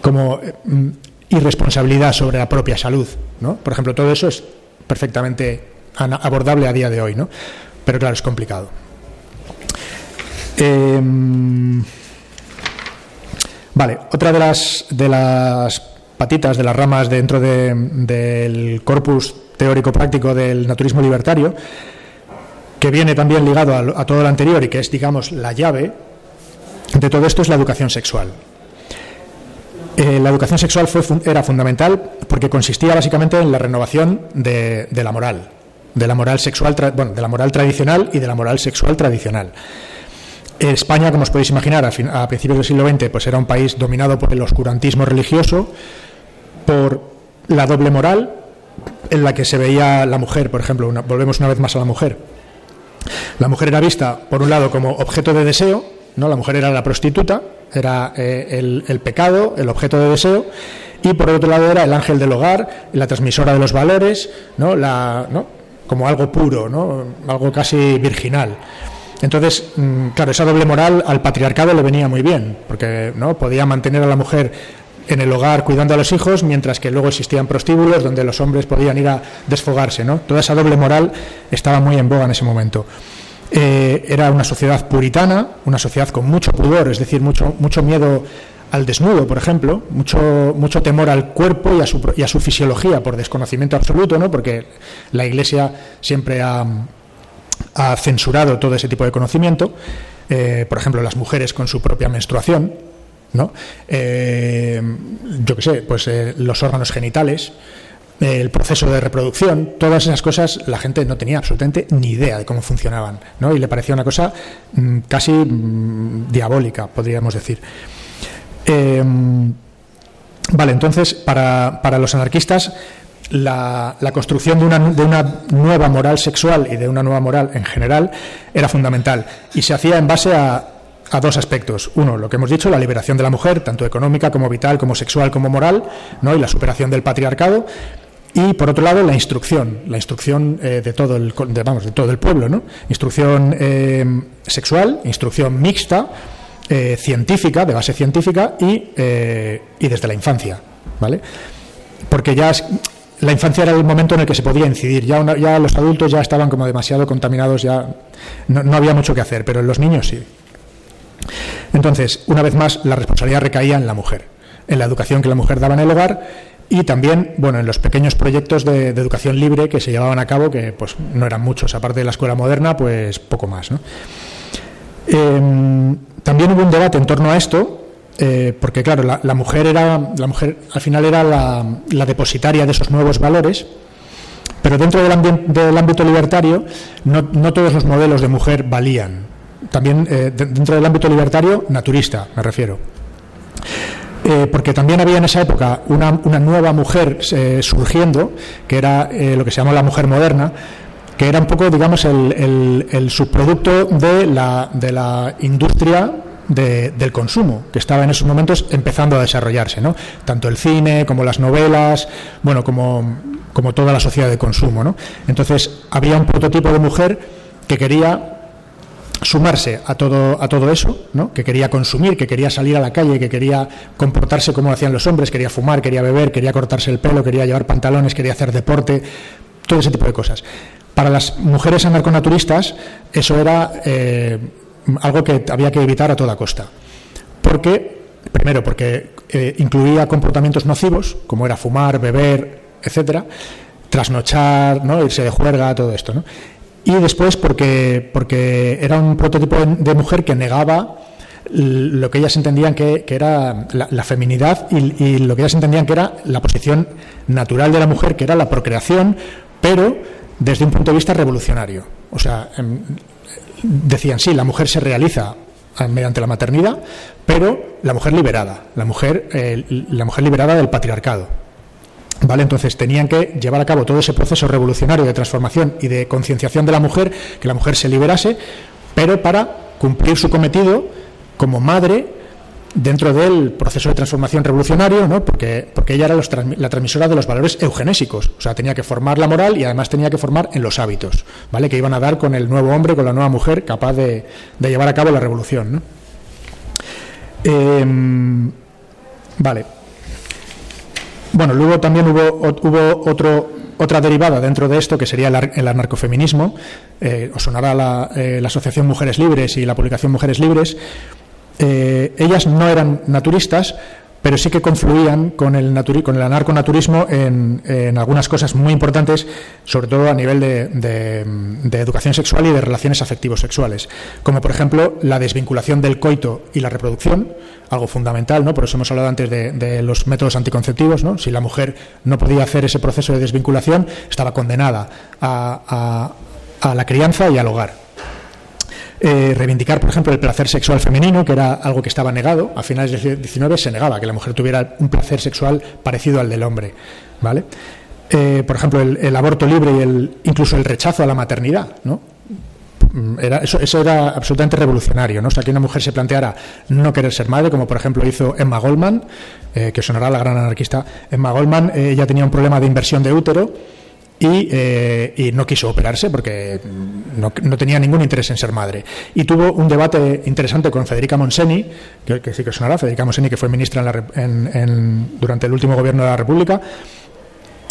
como mm, irresponsabilidad sobre la propia salud, ¿no? Por ejemplo, todo eso es perfectamente abordable a día de hoy, ¿no? Pero claro, es complicado. Em, vale, otra de las, de las patitas, de las ramas dentro del corpus teórico-práctico del naturismo libertario, que viene también ligado a, a todo lo anterior y que es, digamos, la llave de todo esto, es la educación sexual. Eh, la educación sexual fue, era fundamental porque consistía básicamente en la renovación de, de la moral, de la moral sexual, bueno, de la moral tradicional y de la moral sexual tradicional. España, como os podéis imaginar, a, fin, a, principios del siglo XX, pues era un país dominado por el oscurantismo religioso, por la doble moral, en la que se veía la mujer, por ejemplo, volvemos una vez más a la mujer. La mujer era vista, por un lado, como objeto de deseo, ¿no? La mujer era la prostituta, era eh, el, el, pecado, el objeto de deseo, y por otro lado era el ángel del hogar, la transmisora de los valores, ¿no? La, ¿no? como algo puro, ¿no? algo casi virginal. Entonces, mm, claro, esa doble moral al patriarcado le venía muy bien, porque no podía mantener a la mujer en el hogar cuidando a los hijos, mientras que luego existían prostíbulos donde los hombres podían ir a desfogarse. ¿no? Toda esa doble moral estaba muy en boga en ese momento. Eh, era una sociedad puritana, una sociedad con mucho pudor, es decir, mucho, mucho miedo al desnudo, por ejemplo, mucho, mucho temor al cuerpo y a, su, y a su fisiología por desconocimiento absoluto, ¿no? porque la Iglesia siempre ha, censurado todo ese tipo de conocimiento. Eh, por ejemplo, las mujeres con su propia menstruación, ¿no? Eh, yo qué sé, pues eh, los órganos genitales, el proceso de reproducción, todas esas cosas la gente no tenía absolutamente ni idea de cómo funcionaban, ¿no? Y le parecía una cosa mmm, casi mmm, diabólica, podríamos decir. Eh, vale, entonces, para, para los anarquistas, la, la, construcción de una, de una, nueva moral sexual y de una nueva moral en general era fundamental y se hacía en base a, a, dos aspectos. Uno, lo que hemos dicho, la liberación de la mujer, tanto económica como vital, como sexual, como moral, ¿no? y la superación del patriarcado. Y por otro lado, la instrucción, la instrucción eh, de, todo el, de, vamos, de todo el pueblo, ¿no? instrucción eh, sexual, instrucción mixta, eh, científica, de base científica y, y desde la infancia. ¿vale? Porque ya es, la infancia era el momento en el que se podía incidir. Ya, una, ya los adultos ya estaban como demasiado contaminados, ya no, no, había mucho que hacer, pero los niños sí. Entonces, una vez más, la responsabilidad recaía en la mujer, en la educación que la mujer daba en el hogar y también, bueno, en los pequeños proyectos de, educación libre que se llevaban a cabo, que pues no eran muchos, aparte de la escuela moderna, pues poco más. ¿no? Eh, también hubo un debate en torno a esto, eh, porque claro, la, mujer era, la mujer al final era la, depositaria de esos nuevos valores, pero dentro del, ámbito libertario no, todos los modelos de mujer valían. También eh, de, dentro del ámbito libertario, naturista, me refiero. Eh, porque también había en esa época una, una nueva mujer eh, surgiendo, que era lo que se llamó la mujer moderna, que era un poco, digamos, el, el, el subproducto de la, de la industria de, del consumo, que estaba en esos momentos empezando a desarrollarse, ¿no? Tanto el cine como las novelas, bueno, como, como toda la sociedad de consumo, ¿no? Entonces, había un prototipo de mujer que quería sumarse a todo, a todo eso, ¿no? que quería consumir, que quería salir a la calle, que quería comportarse como hacían los hombres, quería fumar, quería beber, quería cortarse el pelo, quería llevar pantalones, quería hacer deporte, todo ese tipo de cosas. Para las mujeres anarconaturistas eso era eh, algo que había que evitar a toda costa. Porque, primero, porque eh, incluía comportamientos nocivos, como era fumar, beber, etcétera, trasnochar, ¿no? irse de juerga, todo esto. ¿no? Y después porque, porque era un prototipo de mujer que negaba lo que ellas entendían que, era la, feminidad y, lo que ellas entendían que era la posición natural de la mujer, que era la procreación, pero desde un punto de vista revolucionario. O sea, decían, sí, la mujer se realiza mediante la maternidad, pero la mujer liberada, la mujer, eh, la mujer liberada del patriarcado. ¿Vale? Entonces tenían que llevar a cabo todo ese proceso revolucionario de transformación y de concienciación de la mujer, que la mujer se liberase, pero para cumplir su cometido como madre dentro del proceso de transformación revolucionario, ¿no? porque, porque ella era la transmisora de los valores eugenésicos, o sea, tenía que formar la moral y además tenía que formar en los hábitos, ¿vale? que iban a dar con el nuevo hombre, con la nueva mujer capaz de, de llevar a cabo la revolución. ¿no? Eh, vale. Bueno, luego también hubo, otro, otra derivada dentro de esto que sería el anarcofeminismo. Eh, os sonará la, eh, la, Asociación Mujeres Libres y la publicación Mujeres Libres. Eh, ellas no eran naturistas, pero sí que confluían con el, el anarconaturismo en, algunas cosas muy importantes, sobre todo a nivel de, educación sexual y de relaciones afectivos sexuales, como por ejemplo la desvinculación del coito y la reproducción, algo fundamental, ¿no? por eso hemos hablado antes de, los métodos anticonceptivos, ¿no? si la mujer no podía hacer ese proceso de desvinculación, estaba condenada a la crianza y al hogar. Eh, reivindicar, por ejemplo, el placer sexual femenino, que era algo que estaba negado. A finales del XIX se negaba que la mujer tuviera un placer sexual parecido al del hombre. ¿vale? Eh, por ejemplo, el, aborto libre y el, incluso el rechazo a la maternidad. ¿no? Mm, eso, era absolutamente revolucionario. ¿no? O sea, que una mujer se planteara no querer ser madre, como por ejemplo hizo Emma Goldman, eh, que sonará la gran anarquista. Emma Goldman, ella tenía un problema de inversión de útero eh, y, no quiso operarse porque no, tenía ningún interés en ser madre. Y tuvo un debate interesante con Federica Monseni, que, sí que sonará, Federica Monseni, que fue ministra durante el último gobierno de la República.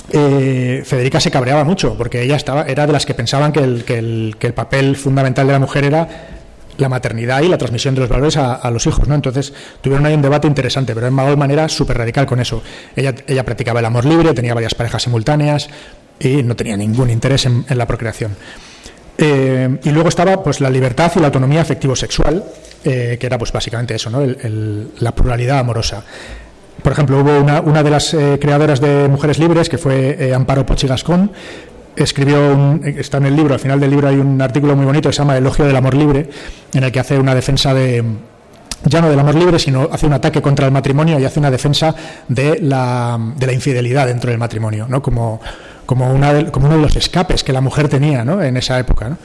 Eh, Federica se cabreaba mucho porque ella estaba, era de las que pensaban que el, que el, papel fundamental de la mujer era la maternidad y la transmisión de los valores a, los hijos, ¿no? Entonces tuvieron ahí un debate interesante, pero Emma Goldman era súper radical con eso. Ella, ella practicaba el amor libre, tenía varias parejas simultáneas, y no tenía ningún interés en, la procreación. Eh, y luego estaba pues la libertad y la autonomía afectivo-sexual, eh, que era pues básicamente eso, ¿no? la pluralidad amorosa. Por ejemplo, hubo una, una de las eh, creadoras de Mujeres Libres, que fue Amparo Pochi Gascón, escribió, un, está en el libro, al final del libro hay un artículo muy bonito que se llama Elogio del Amor Libre, en el que hace una defensa de, ya no del amor libre, sino hace un ataque contra el matrimonio y hace una defensa de la, de la infidelidad dentro del matrimonio, ¿no? Como, como, uno de los escapes que la mujer tenía ¿no? en esa época.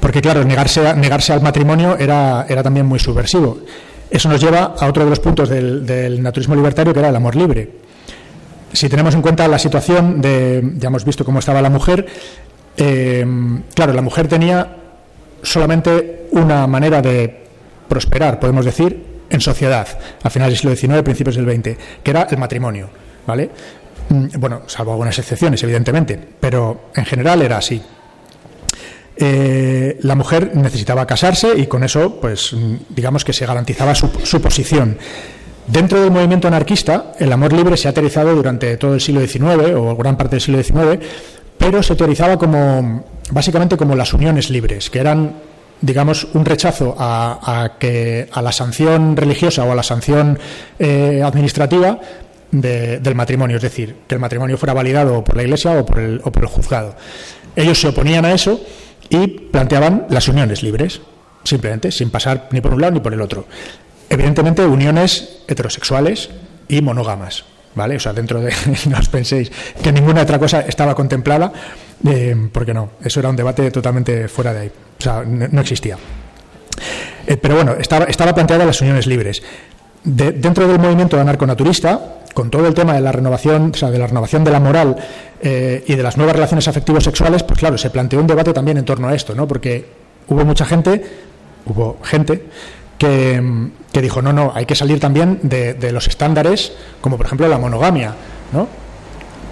Porque claro, negarse, negarse al matrimonio era, era también muy subversivo. Eso nos lleva a otro de los puntos del, naturismo libertario, que era el amor libre. Si tenemos en cuenta la situación de, ya hemos visto cómo estaba la mujer, eh, claro, la mujer tenía solamente una manera de prosperar, podemos decir, en sociedad, a finales del siglo XIX, principios del XX, que era el matrimonio. ¿vale? Mm, bueno, salvo algunas excepciones, evidentemente, pero en general era así. Eh, la mujer necesitaba casarse y con eso, pues, mm, digamos que se garantizaba su, posición. Dentro del movimiento anarquista, el amor libre se ha teorizado durante todo el siglo XIX o gran parte del siglo XIX, pero se teorizaba como, básicamente, como las uniones libres, que eran digamos, un rechazo a, que, a la sanción religiosa o a la sanción eh, administrativa del matrimonio, es decir, que el matrimonio fuera validado por la Iglesia o por, el, o por el juzgado. Ellos se oponían a eso y planteaban las uniones libres, simplemente, sin pasar ni por un lado ni por el otro. Evidentemente, uniones heterosexuales y monógamas. ¿Vale? O sea, dentro de. no os penséis que ninguna otra cosa estaba contemplada, eh, porque no, eso era un debate totalmente fuera de ahí. O sea, no, existía. Eh, pero bueno, estaba, planteada las uniones libres. dentro del movimiento anarconaturista, con todo el tema de la renovación, o sea, de la renovación de la moral eh, y de las nuevas relaciones afectivos sexuales, pues claro, se planteó un debate también en torno a esto, ¿no? Porque hubo mucha gente, hubo gente que, dijo, no, no, hay que salir también de, los estándares, como por ejemplo la monogamia, ¿no?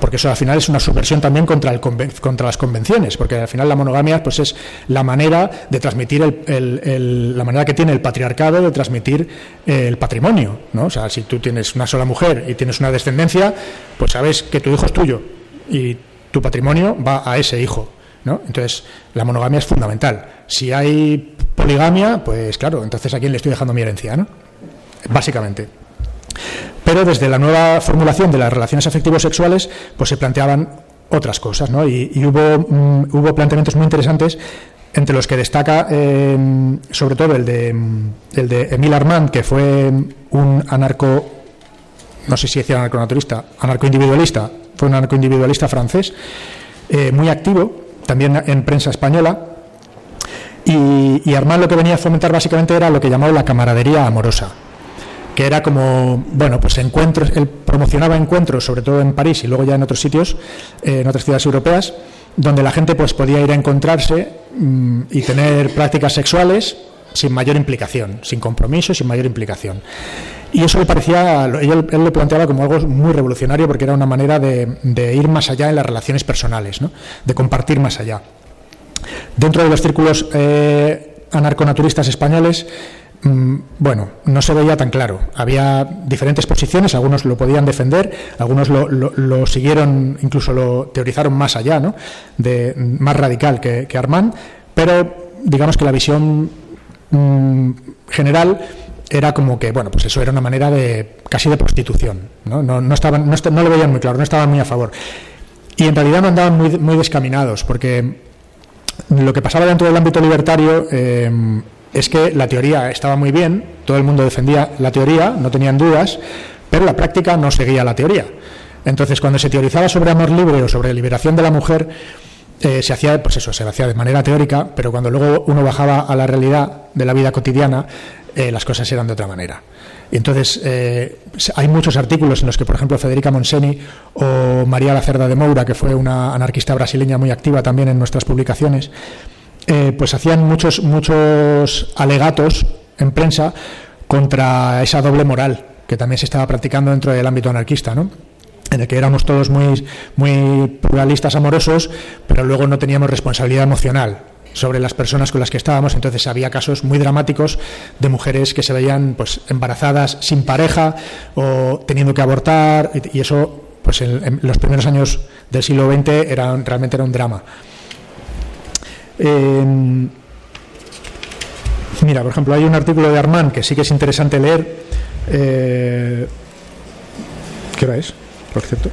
porque eso al final es una subversión también contra, el, contra las convenciones, porque al final la monogamia pues es la manera de transmitir el, la manera que tiene el patriarcado de transmitir el patrimonio, ¿no? O sea, si tú tienes una sola mujer y tienes una descendencia, pues sabes que tu hijo es tuyo y tu patrimonio va a ese hijo, ¿no? Entonces, la monogamia es fundamental. Si hay poligamia, pues claro, entonces a quién le estoy dejando mi herencia, ¿no? Básicamente. Pero desde la nueva formulación de las relaciones afectivos sexuales, pues se planteaban otras cosas, ¿no? Y, hubo, mm, hubo planteamientos muy interesantes entre los que destaca em, sobre todo el de, el de Emile Armand, que fue un anarco, no sé si decía anarconaturista, anarcoindividualista, fue un anarcoindividualista francés, eh, muy activo, también en prensa española, y, y Armand lo que venía a fomentar básicamente era lo que llamaba la camaradería amorosa que era como, bueno, pues encuentros, él promocionaba encuentros, sobre todo en París y luego ya en otros sitios, eh, en otras ciudades europeas, donde la gente pues podía ir a encontrarse mm, y tener prácticas sexuales sin mayor implicación, sin compromiso, sin mayor implicación. Y eso le parecía, él, lo planteaba como algo muy revolucionario porque era una manera de, ir más allá en las relaciones personales, ¿no? de compartir más allá. Dentro de los círculos eh, anarconaturistas españoles, mm, bueno, no se veía tan claro. Había diferentes posiciones, algunos lo podían defender, algunos lo, siguieron, incluso lo teorizaron más allá, ¿no? más radical que, que Armand, pero digamos que la visión mm, general era como que, bueno, pues eso era una manera de casi de prostitución. No, no, no, estaban, no, no lo veían muy claro, no estaban muy a favor. Y en realidad no andaban muy, muy descaminados, porque lo que pasaba dentro del ámbito libertario eh, es que la teoría estaba muy bien, todo el mundo defendía la teoría, no tenían dudas, pero la práctica no seguía la teoría. Entonces, cuando se teorizaba sobre amor libre o sobre liberación de la mujer, eh, se hacía, pues eso, se hacía de manera teórica, pero cuando luego uno bajaba a la realidad de la vida cotidiana, eh, las cosas eran de otra manera. Entonces eh, hay muchos artículos en los que, por ejemplo, Federica Monseni o María Lacerda de Moura, que fue una anarquista brasileña muy activa también en nuestras publicaciones, eh, pues hacían muchos, muchos alegatos en prensa contra esa doble moral que también se estaba practicando dentro del ámbito anarquista, ¿no? en el que éramos todos muy, muy pluralistas amorosos, pero luego no teníamos responsabilidad emocional sobre las personas con las que estábamos. Entonces había casos muy dramáticos de mujeres que se veían pues embarazadas sin pareja o teniendo que abortar y, eso pues en, los primeros años del siglo XX era, realmente era un drama. Em, mira, por ejemplo, hay un artículo de Armand que sí que es interesante leer. Eh, ¿Qué hora es, por cierto?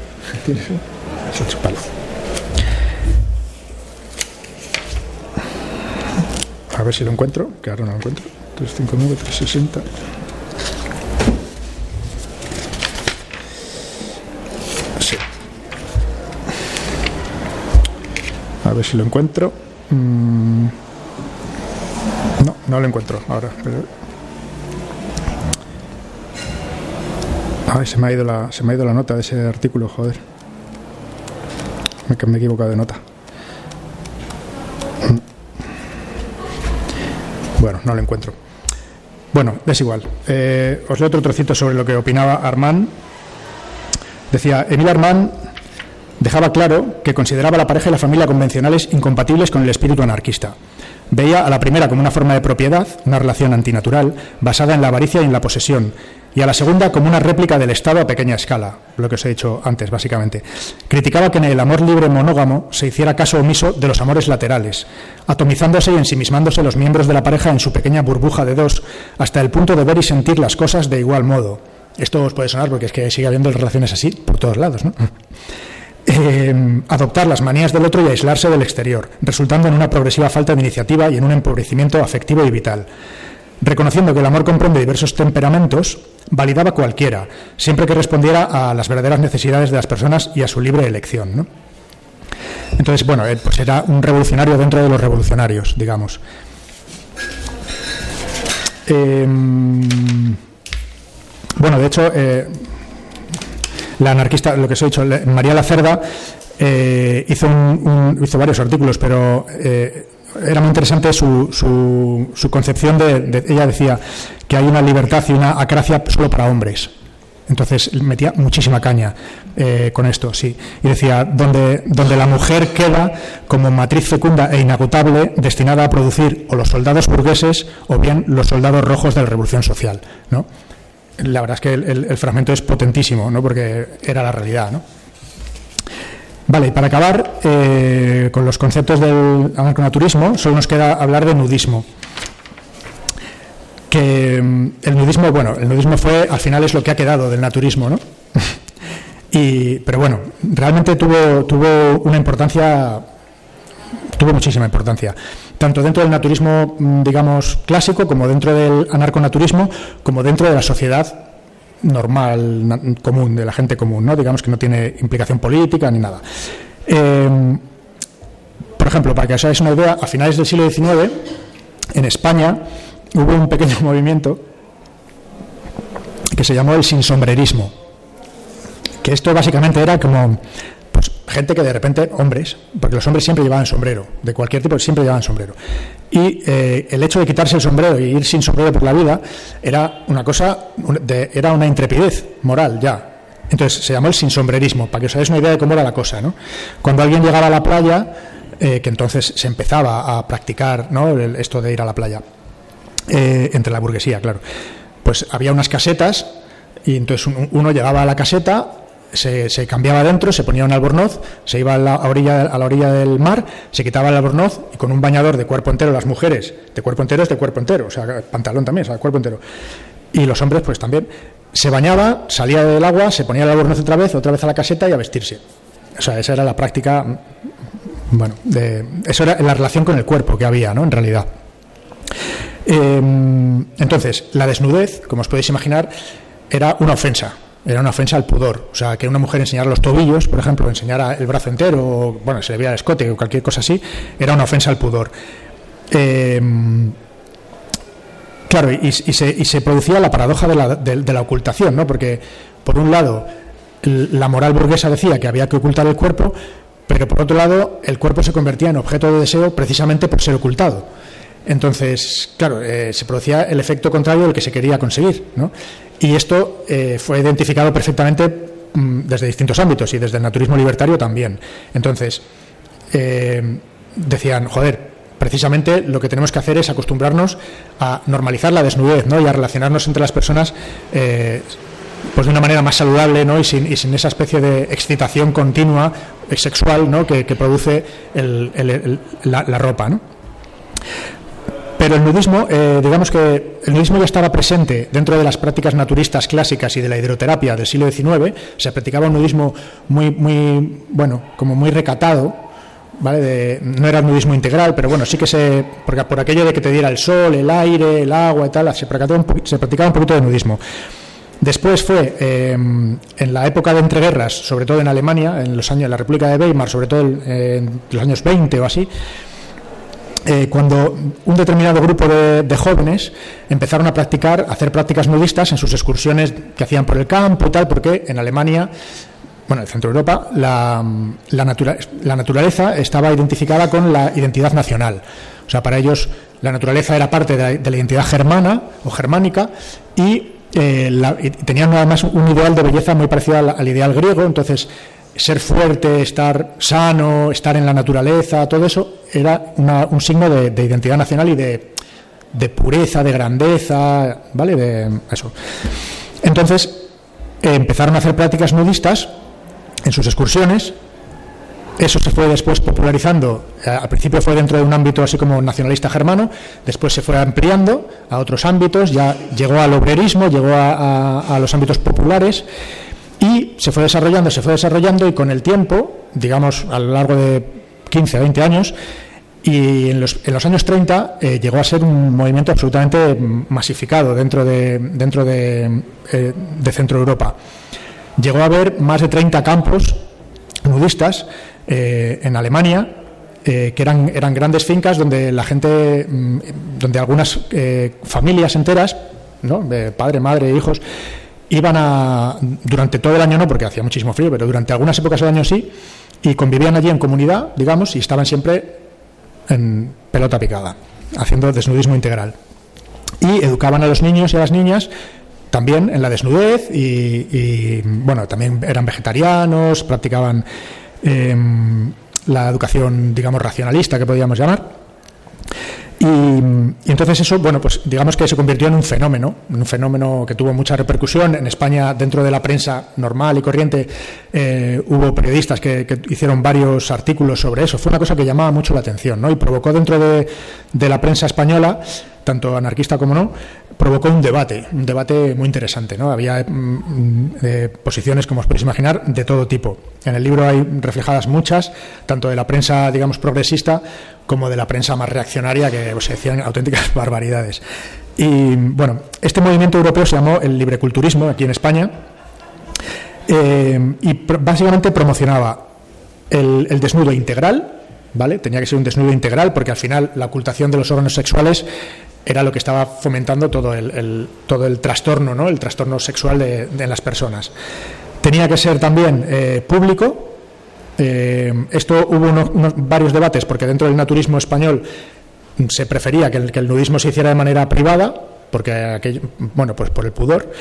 Ver si lo encuentro, que ahora no lo encuentro. 359, 360. Sí. A ver si lo encuentro. Mm. No, no lo encuentro ahora. Ay, se me, ha ido la, se me ha ido la nota de ese artículo, joder. Me, me he equivocado de nota. Bueno, no lo encuentro. Bueno, es igual. Eh, os leo otro trocito sobre lo que opinaba Armand. Decía, Emil Armand dejaba claro que consideraba la pareja y la familia convencionales incompatibles con el espíritu anarquista. Veía a la primera como una forma de propiedad, una relación antinatural, basada en la avaricia y en la posesión, y a la segunda como una réplica del Estado a pequeña escala, lo que os he dicho antes, básicamente. Criticaba que en el amor libre monógamo se hiciera caso omiso de los amores laterales, atomizándose y ensimismándose los miembros de la pareja en su pequeña burbuja de dos, hasta el punto de ver y sentir las cosas de igual modo. Esto os puede sonar porque es que sigue habiendo relaciones así por todos lados, ¿no? Eh, adoptar las manías del otro y aislarse del exterior, resultando en una progresiva falta de iniciativa y en un empobrecimiento afectivo y vital. Reconociendo que el amor comprende diversos temperamentos, validaba cualquiera, siempre que respondiera a las verdaderas necesidades de las personas y a su libre elección. Entonces, bueno, pues era un revolucionario dentro de los revolucionarios, digamos. Em, bueno, de hecho, eh, la anarquista, lo que os he dicho, María Lacerda eh, hizo, hizo varios artículos, pero eh, era muy interesante su, su, concepción de, ella decía que hay una libertad y una acracia solo para hombres. Entonces metía muchísima caña eh, con esto, sí. Y decía, donde, donde la mujer queda como matriz fecunda e inagotable destinada a producir o los soldados burgueses o bien los soldados rojos de la revolución social. ¿no? La verdad es que el, el fragmento es potentísimo, ¿no? porque era la realidad. ¿no? Vale, y para acabar eh, con los conceptos del anarconaturismo, solo nos queda hablar de nudismo. Que mm, el nudismo, bueno, el nudismo fue, al final es lo que ha quedado del naturismo, ¿no? y, pero bueno, realmente tuvo, tuvo una importancia, tuvo muchísima importancia, tanto dentro del naturismo, mm, digamos, clásico, como dentro del anarconaturismo, como dentro de la sociedad normal, común, de la gente común, ¿no? digamos que no tiene implicación política ni nada. Eh, por ejemplo, para que os hagáis una idea, a finales del siglo XIX, en España hubo un pequeño movimiento que se llamó el sinsombrerismo, que esto básicamente era como gente que de repente, hombres, porque los hombres siempre llevaban sombrero, de cualquier tipo siempre llevaban sombrero, y eh, el hecho de quitarse el sombrero y ir sin sombrero por la vida era una cosa, de, era una intrepidez moral ya. Entonces se llamó el sinsombrerismo, para que os hagáis una idea de cómo era la cosa. ¿no? Cuando alguien llegaba a la playa, eh, que entonces se empezaba a practicar ¿no? esto de ir a la playa, eh, entre la burguesía, claro. Pues había unas casetas y entonces uno llegaba a la caseta, se, cambiaba dentro, se ponía un albornoz, se iba a la, orilla, a la orilla del mar, se quitaba el albornoz y con un bañador de cuerpo entero, las mujeres, de cuerpo entero es de cuerpo entero, o sea, pantalón también, o sea, cuerpo entero. Y los hombres, pues también. Se bañaba, salía del agua, se ponía el albornoz otra vez, otra vez a la caseta y a vestirse. O sea, esa era la práctica, bueno, de, eso era la relación con el cuerpo que había, ¿no? En realidad. Em, entonces, la desnudez, como os podéis imaginar, era una ofensa, era una ofensa al pudor. O sea, que una mujer enseñara los tobillos, por ejemplo, enseñara el brazo entero, o, bueno, se le viera el escote o cualquier cosa así, era una ofensa al pudor. Em, claro, y, se, producía la paradoja de la, de la, ocultación, ¿no? Porque, por un lado, la moral burguesa decía que había que ocultar el cuerpo, pero por otro lado, el cuerpo se convertía en objeto de deseo precisamente por ser ocultado. Entonces, claro, eh, se producía el efecto contrario del que se quería conseguir. ¿no? Y esto eh, fue identificado perfectamente mm, desde distintos ámbitos y desde el naturismo libertario también. Entonces, eh, decían, joder, precisamente lo que tenemos que hacer es acostumbrarnos a normalizar la desnudez ¿no? y a relacionarnos entre las personas pues de una manera más saludable ¿no? y, sin, esa especie de excitación continua sexual ¿no? que, produce la, la, ropa. ¿no? Pero el nudismo, eh, digamos que el nudismo ya estaba presente dentro de las prácticas naturistas clásicas y de la hidroterapia del siglo XIX. Se practicaba un nudismo muy, muy, bueno, como muy recatado, ¿vale? no era un nudismo integral, pero bueno, sí que se, porque por aquello de que te diera el sol, el aire, el agua y tal, se practicaba un, se practicaba un poquito de nudismo. Después fue eh, en la época de entreguerras, sobre todo en Alemania, en los años en la República de Weimar, sobre todo en los años 20 o así, eh, cuando un determinado grupo de, jóvenes empezaron a practicar, a hacer prácticas nudistas en sus excursiones que hacían por el campo tal, porque en Alemania, bueno, en Centro Europa, la, la, naturaleza estaba identificada con la identidad nacional. O sea, para ellos la naturaleza era parte de la, identidad germana o germánica y, eh, tenían además un ideal de belleza muy parecido al ideal griego, entonces ser fuerte, estar sano, estar en la naturaleza, todo eso era un signo de, identidad nacional y de, pureza, de grandeza, ¿vale? De eso. Entonces empezaron a hacer prácticas nudistas en sus excursiones. Eso se fue después popularizando. Eh, al principio fue dentro de un ámbito así como nacionalista germano, después se fue ampliando a otros ámbitos, ya llegó al obrerismo, llegó a los ámbitos populares y se fue desarrollando, se fue desarrollando y con el tiempo, digamos a lo largo de 15, 20 años, y en los, en los años 30 eh, llegó a ser un movimiento absolutamente masificado dentro de, dentro de, eh, Centro Europa. Llegó a haber más de 30 campos nudistas eh, en Alemania, que eran, eran grandes fincas donde la gente, mm, donde algunas familias enteras, ¿no? padre, madre, hijos, iban a, durante todo el año no, porque hacía muchísimo frío, pero durante algunas épocas del año sí, y convivían allí en comunidad, digamos, y estaban siempre en pelota picada, haciendo desnudismo integral. Y educaban a los niños y a las niñas también en la desnudez y, bueno, también eran vegetarianos, practicaban em, la educación, digamos, racionalista que podríamos llamar. Y, entonces eso, bueno, pues digamos que se convirtió en un fenómeno, un fenómeno que tuvo mucha repercusión. En España, dentro de la prensa normal y corriente, eh, hubo periodistas que, hicieron varios artículos sobre eso. Fue una cosa que llamaba mucho la atención, ¿no? Y provocó dentro de, la prensa española, tanto anarquista como no, provocó un debate, un debate muy interesante. ¿no? Había mm, mm, posiciones, como os podéis imaginar, de todo tipo. En el libro hay reflejadas muchas, tanto de la prensa, digamos, progresista, como de la prensa más reaccionaria, que se decían auténticas barbaridades. Y bueno, este movimiento europeo se llamó el libreculturismo aquí en España, eh, y básicamente promocionaba el, el desnudo integral, ¿vale? Tenía que ser un desnudo integral porque al final la ocultación de los órganos sexuales era lo que estaba fomentando todo el, todo el trastorno, ¿no? el trastorno sexual de, las personas. Tenía que ser también eh, público. Eh, esto hubo unos, varios debates porque dentro del naturismo español se prefería que el, nudismo se hiciera de manera privada, porque bueno, pues por el pudor,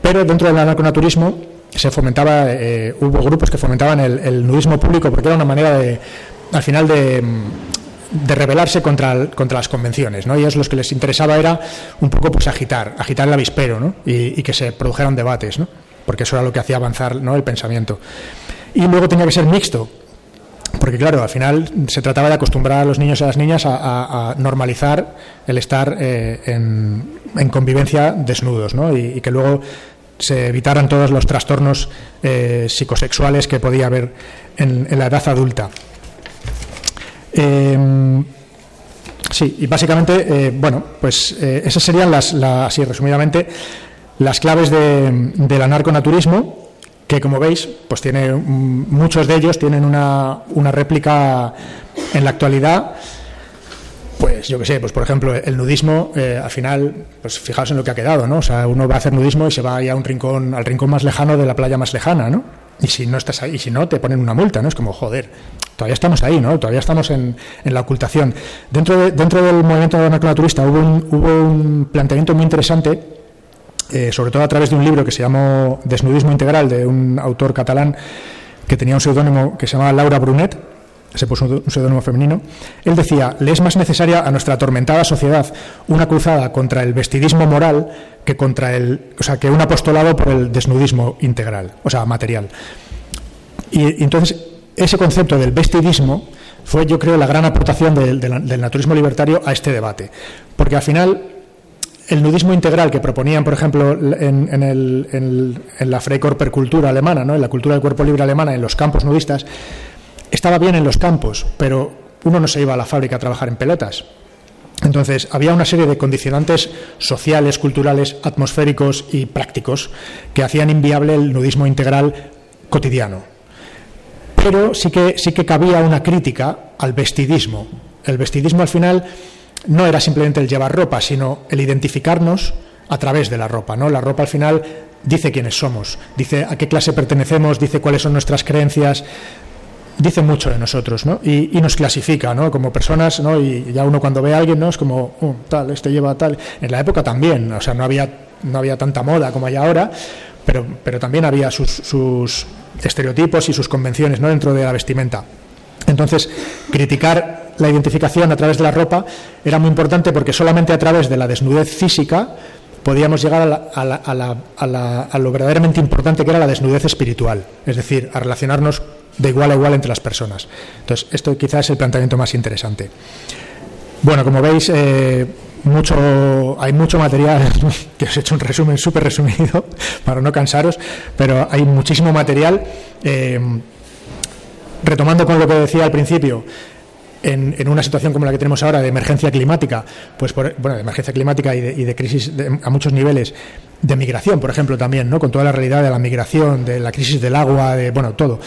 pero dentro del anarconaturismo se fomentaba, eh, hubo grupos que fomentaban el, nudismo público porque era una manera de, al final de rebelarse contra, contra las convenciones, ¿no? Y es lo que les interesaba era un poco pues agitar, agitar el avispero. Y, que se produjeran debates. Porque eso era lo que hacía avanzar el pensamiento. Y luego tenía que ser mixto, porque claro, al final se trataba de acostumbrar a los niños y a las niñas a, normalizar el estar eh, en, convivencia desnudos, ¿no? Y, que luego se evitaran todos los trastornos eh, psicosexuales que podía haber en, la edad adulta. Em, sí, y básicamente, eh, bueno, pues esas serían las, así resumidamente, las claves de, del anarconaturismo que como veis, pues tiene muchos de ellos tienen una, una réplica en la actualidad. Pues yo qué sé, pues por ejemplo, el nudismo, eh, al final, pues fijaos en lo que ha quedado, ¿no? O sea, uno va a hacer nudismo y se va a un rincón, al rincón más lejano de la playa más lejana, ¿no? Y si no estás ahí, y si no, te ponen una multa, ¿no? Es como, joder, todavía estamos ahí, ¿no? Todavía estamos en, en la ocultación. Dentro, dentro del movimiento naturalista hubo un, hubo un planteamiento muy interesante eh, sobre todo a través de un libro que se llamó Desnudismo Integral, de un autor catalán que tenía un seudónimo que se llamaba Laura Brunet, se puso un seudónimo femenino, él decía, le es más necesaria a nuestra atormentada sociedad una cruzada contra el vestidismo moral que contra el, o sea, que un apostolado por el desnudismo integral, o sea, material. Y, entonces ese concepto del vestidismo fue, yo creo, la gran aportación del, del naturismo libertario a este debate, porque al final el nudismo integral que proponían, por ejemplo, en, la Freikorperkultur alemana, ¿no? en la cultura del cuerpo libre alemana, en los campos nudistas, estaba bien en los campos, pero uno no se iba a la fábrica a trabajar en pelotas. Entonces, había una serie de condicionantes sociales, culturales, atmosféricos y prácticos que hacían inviable el nudismo integral cotidiano. Pero sí que, sí que cabía una crítica al vestidismo. El vestidismo al final no era simplemente el llevar ropa, sino el identificarnos a través de la ropa. ¿no? La ropa al final dice quiénes somos, dice a qué clase pertenecemos, dice cuáles son nuestras creencias, dice mucho de nosotros ¿no? y, nos clasifica ¿no? como personas ¿no? y ya uno cuando ve a alguien ¿no? es como uh, tal, este lleva tal. En la época también, o sea, no había, no había tanta moda como hay ahora, pero, pero también había sus, sus estereotipos y sus convenciones ¿no? dentro de la vestimenta. Entonces, criticar la identificación a través de la ropa era muy importante porque solamente a través de la desnudez física podíamos llegar a, lo verdaderamente importante que era la desnudez espiritual, es decir, a relacionarnos de igual a igual entre las personas. Entonces, esto quizás es el planteamiento más interesante. Bueno, como veis, eh, mucho, hay mucho material, que os he hecho un resumen súper resumido para no cansaros, pero hay muchísimo material. Eh, retomando con lo que decía al principio, en, una situación como la que tenemos ahora de emergencia climática, pues bueno, de emergencia climática y de, crisis a muchos niveles, de migración, por ejemplo, también, ¿no? Con toda la realidad de la migración, de la crisis del agua, de bueno, todo.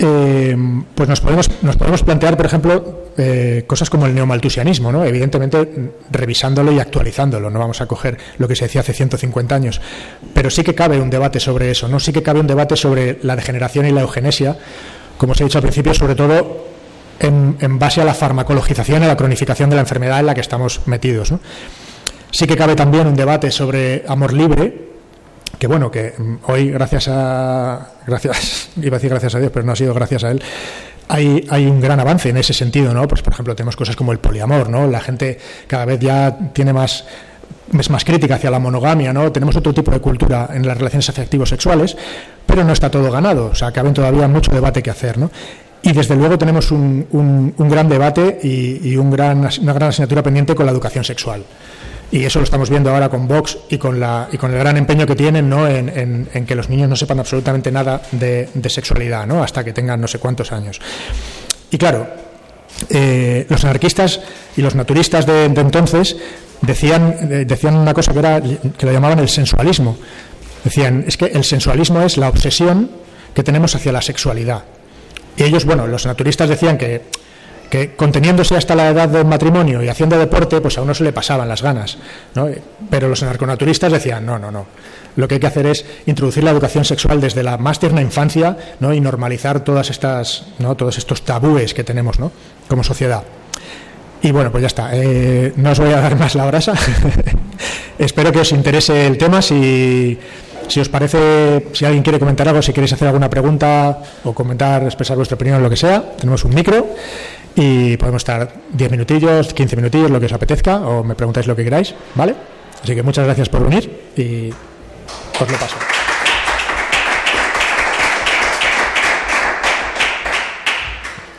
Eh, pues nos podemos, nos podemos plantear, por ejemplo, eh, cosas como el neomaltusianismo, ¿no? evidentemente revisándolo y actualizándolo, no vamos a coger lo que se decía hace 150 años, pero sí que cabe un debate sobre eso, ¿no? sí que cabe un debate sobre la degeneración y la eugenesia, como os he dicho al principio, sobre todo en, base a la farmacologización a la cronificación de la enfermedad en la que estamos metidos. Sí que cabe también un debate sobre amor libre, que bueno, que hoy gracias a, gracias, iba a decir gracias a Dios, pero no ha sido gracias a él, hay, hay, un gran avance en ese sentido, ¿no? Pues por ejemplo tenemos cosas como el poliamor, ¿no? La gente cada vez ya tiene más es más crítica hacia la monogamia, ¿no? Tenemos otro tipo de cultura en las relaciones afectivos sexuales, pero no está todo ganado, o sea, cabe todavía mucho debate que hacer, ¿no? Y desde luego tenemos un, un, gran debate y, un gran, una gran asignatura pendiente con la educación sexual. Y eso lo estamos viendo ahora con Vox y con, la, y con el gran empeño que tienen ¿no? en, en, que los niños no sepan absolutamente nada de, sexualidad ¿no? hasta que tengan no sé cuántos años. Y claro, eh, los anarquistas y los naturistas de, entonces decían, eh, decían una cosa que, era, que lo llamaban el sensualismo. Decían, es que el sensualismo es la obsesión que tenemos hacia la sexualidad. Y ellos, bueno, los naturistas decían que, conteniéndose hasta la edad del matrimonio y haciendo deporte, pues a uno se le pasaban las ganas. ¿no? Pero los narconaturistas decían, no, no, no. Lo que hay que hacer es introducir la educación sexual desde la más tierna infancia ¿no? y normalizar todas estas, ¿no? todos estos tabúes que tenemos ¿no? como sociedad. Y bueno, pues ya está. Eh, no os voy a dar más la brasa. Espero que os interese el tema. Si si os parece, si alguien quiere comentar algo, si queréis hacer alguna pregunta o comentar, expresar vuestra opinión, lo que sea, tenemos un micro. y podemos estar 10 minutillos, 15 minutillos, lo que os apetezca, o me preguntáis lo que queráis, ¿vale? Así que muchas gracias por venir y os lo paso.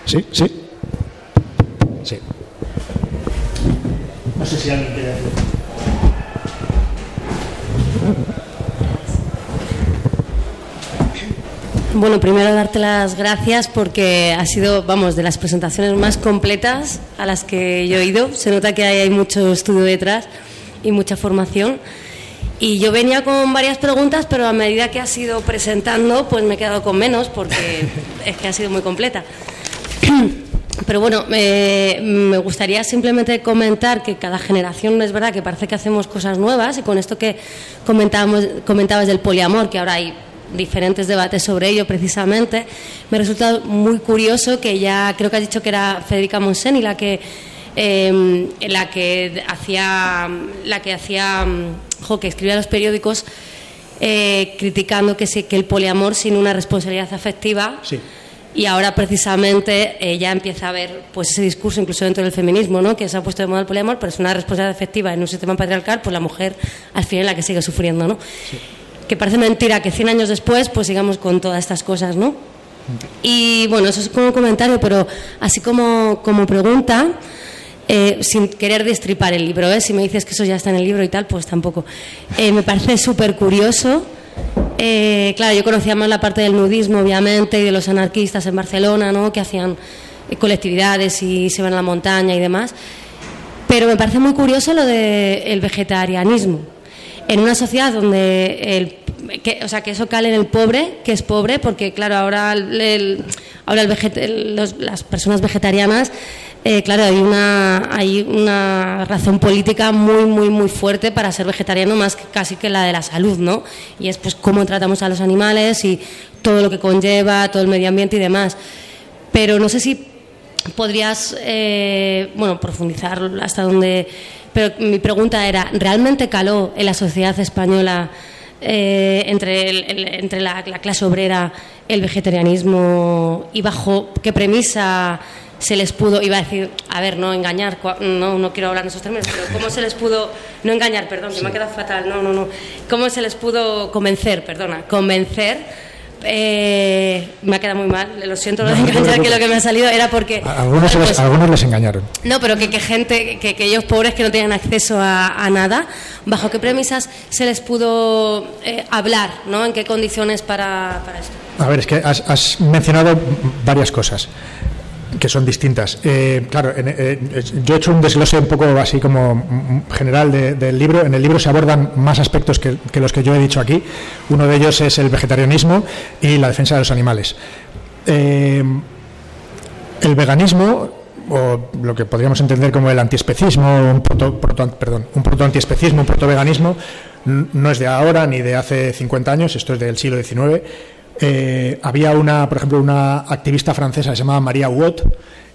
Sí, sí. Sí. No sé si alguien quiere Bueno, primero darte las gracias porque ha sido, vamos, de las presentaciones más completas a las que yo he ido. Se nota que hay, hay mucho estudio detrás y mucha formación. Y yo venía con varias preguntas, pero a medida que has ido presentando, pues me he quedado con menos porque es que ha sido muy completa. Pero bueno, eh, me gustaría simplemente comentar que cada generación es verdad que parece que hacemos cosas nuevas y con esto que comentábamos, comentabas del poliamor, que ahora hay diferentes debates sobre ello precisamente, me resulta muy curioso que ya creo que has dicho que era Federica Monseni la que eh, la que hacía la que hacía jo, que escribía los periódicos eh, criticando que, sí, que el poliamor sin una responsabilidad afectiva Sí. y ahora precisamente eh, ya empieza a haber pues ese discurso incluso dentro del feminismo, ¿no? que se ha puesto de moda el poliamor, pero es una responsabilidad efectiva en un sistema patriarcal, pues la mujer al final es la que sigue sufriendo, ¿no? Que parece mentira que 100 años después pues sigamos con todas estas cosas, ¿no? Y bueno, eso es como comentario, pero así como, como pregunta, eh, sin querer destripar el libro, ¿eh? si me dices que eso ya está en el libro y tal, pues tampoco. Eh, me parece súper curioso. Eh, claro, yo conocía más la parte del nudismo, obviamente, y de los anarquistas en Barcelona, ¿no? que hacían colectividades y se iban a la montaña y demás. Pero me parece muy curioso lo del vegetarianismo. En una sociedad donde el, que, o sea, que eso cale en el pobre, que es pobre, porque claro, ahora, el, el- ahora los- las personas vegetarianas, eh, claro, hay una, hay una razón política muy, muy, muy fuerte para ser vegetariano, más que casi que la de la salud, ¿no? Y es pues cómo tratamos a los animales y todo lo que conlleva, todo el medio ambiente y demás. Pero no sé si podrías eh, bueno profundizar hasta donde pero mi pregunta era realmente caló en la sociedad española eh, entre el- el- entre la, la clase obrera el vegetarianismo y bajo qué premisa se les pudo iba a decir a ver no engañar no no quiero hablar en esos términos pero cómo se les pudo no engañar perdón que me ha quedado fatal no no no cómo se les pudo convencer perdona convencer eh, me ha quedado muy mal, lo siento lo de No, no te engañar, que lo que me ha salido era porque... A algunos, se les, pues, a algunos les engañaron. no, pero que, que gente, que, que ellos pobres que no tenían acceso a, a nada, ¿bajo qué premisas se les pudo eh, hablar? ¿no? ¿En qué condiciones para, para esto? A ver, es que has, has mencionado varias cosas que son distintas. Eh, claro, eh, yo he hecho un desglose un poco así como mm, general de- del libro. En el libro se abordan más aspectos que, los que yo he dicho aquí. Uno de ellos es el vegetarianismo y la defensa de los animales. Eh, el veganismo o lo que podríamos entender como el antiespecismo, un proto, proto- perdón, un protoantiespecismo, un protoveganismo, n- no es de ahora ni de hace 50 años, esto es del siglo XIX. Eh, había una, por ejemplo, una activista francesa que se llamaba María Watt,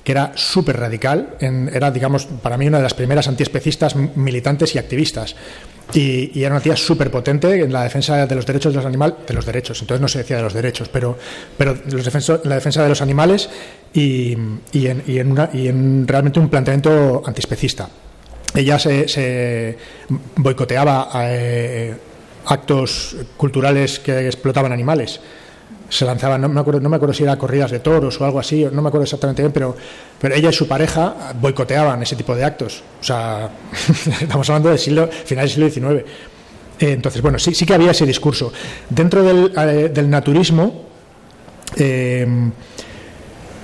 que era súper radical, era, digamos, para mí una de las primeras antiespecistas militantes y activistas. Y, era una tía súper potente en la defensa de los derechos de los animales, de los derechos, entonces no se decía de los derechos, pero, pero los defenso- la defensa de los animales y, y en, y en realmente un planteamiento antiespecista. Ella se, se boicoteaba eh, actos culturales que explotaban animales. Se lanzaban, no me, acuerdo, no me acuerdo si era corridas de toros o algo así, no me acuerdo exactamente bien, pero, pero ella y su pareja boicoteaban ese tipo de actos. O sea, estamos hablando del siglo, final del siglo XIX. Eh, entonces, bueno, sí, sí que había ese discurso. Dentro del, eh, naturismo, eh,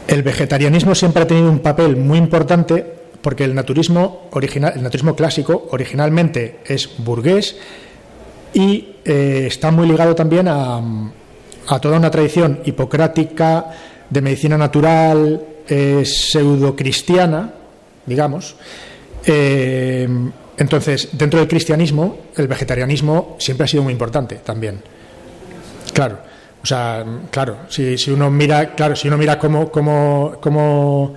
el vegetarianismo siempre ha tenido un papel muy importante porque el naturismo original, el naturismo clásico originalmente es burgués y está muy ligado también a, a toda una tradición hipocrática de medicina natural, eh, pseudocristiana, digamos. Eh, entonces, dentro del cristianismo, el vegetarianismo siempre ha sido muy importante también. Claro, o sea, claro, si, si uno mira, claro, si uno mira cómo, cómo, cómo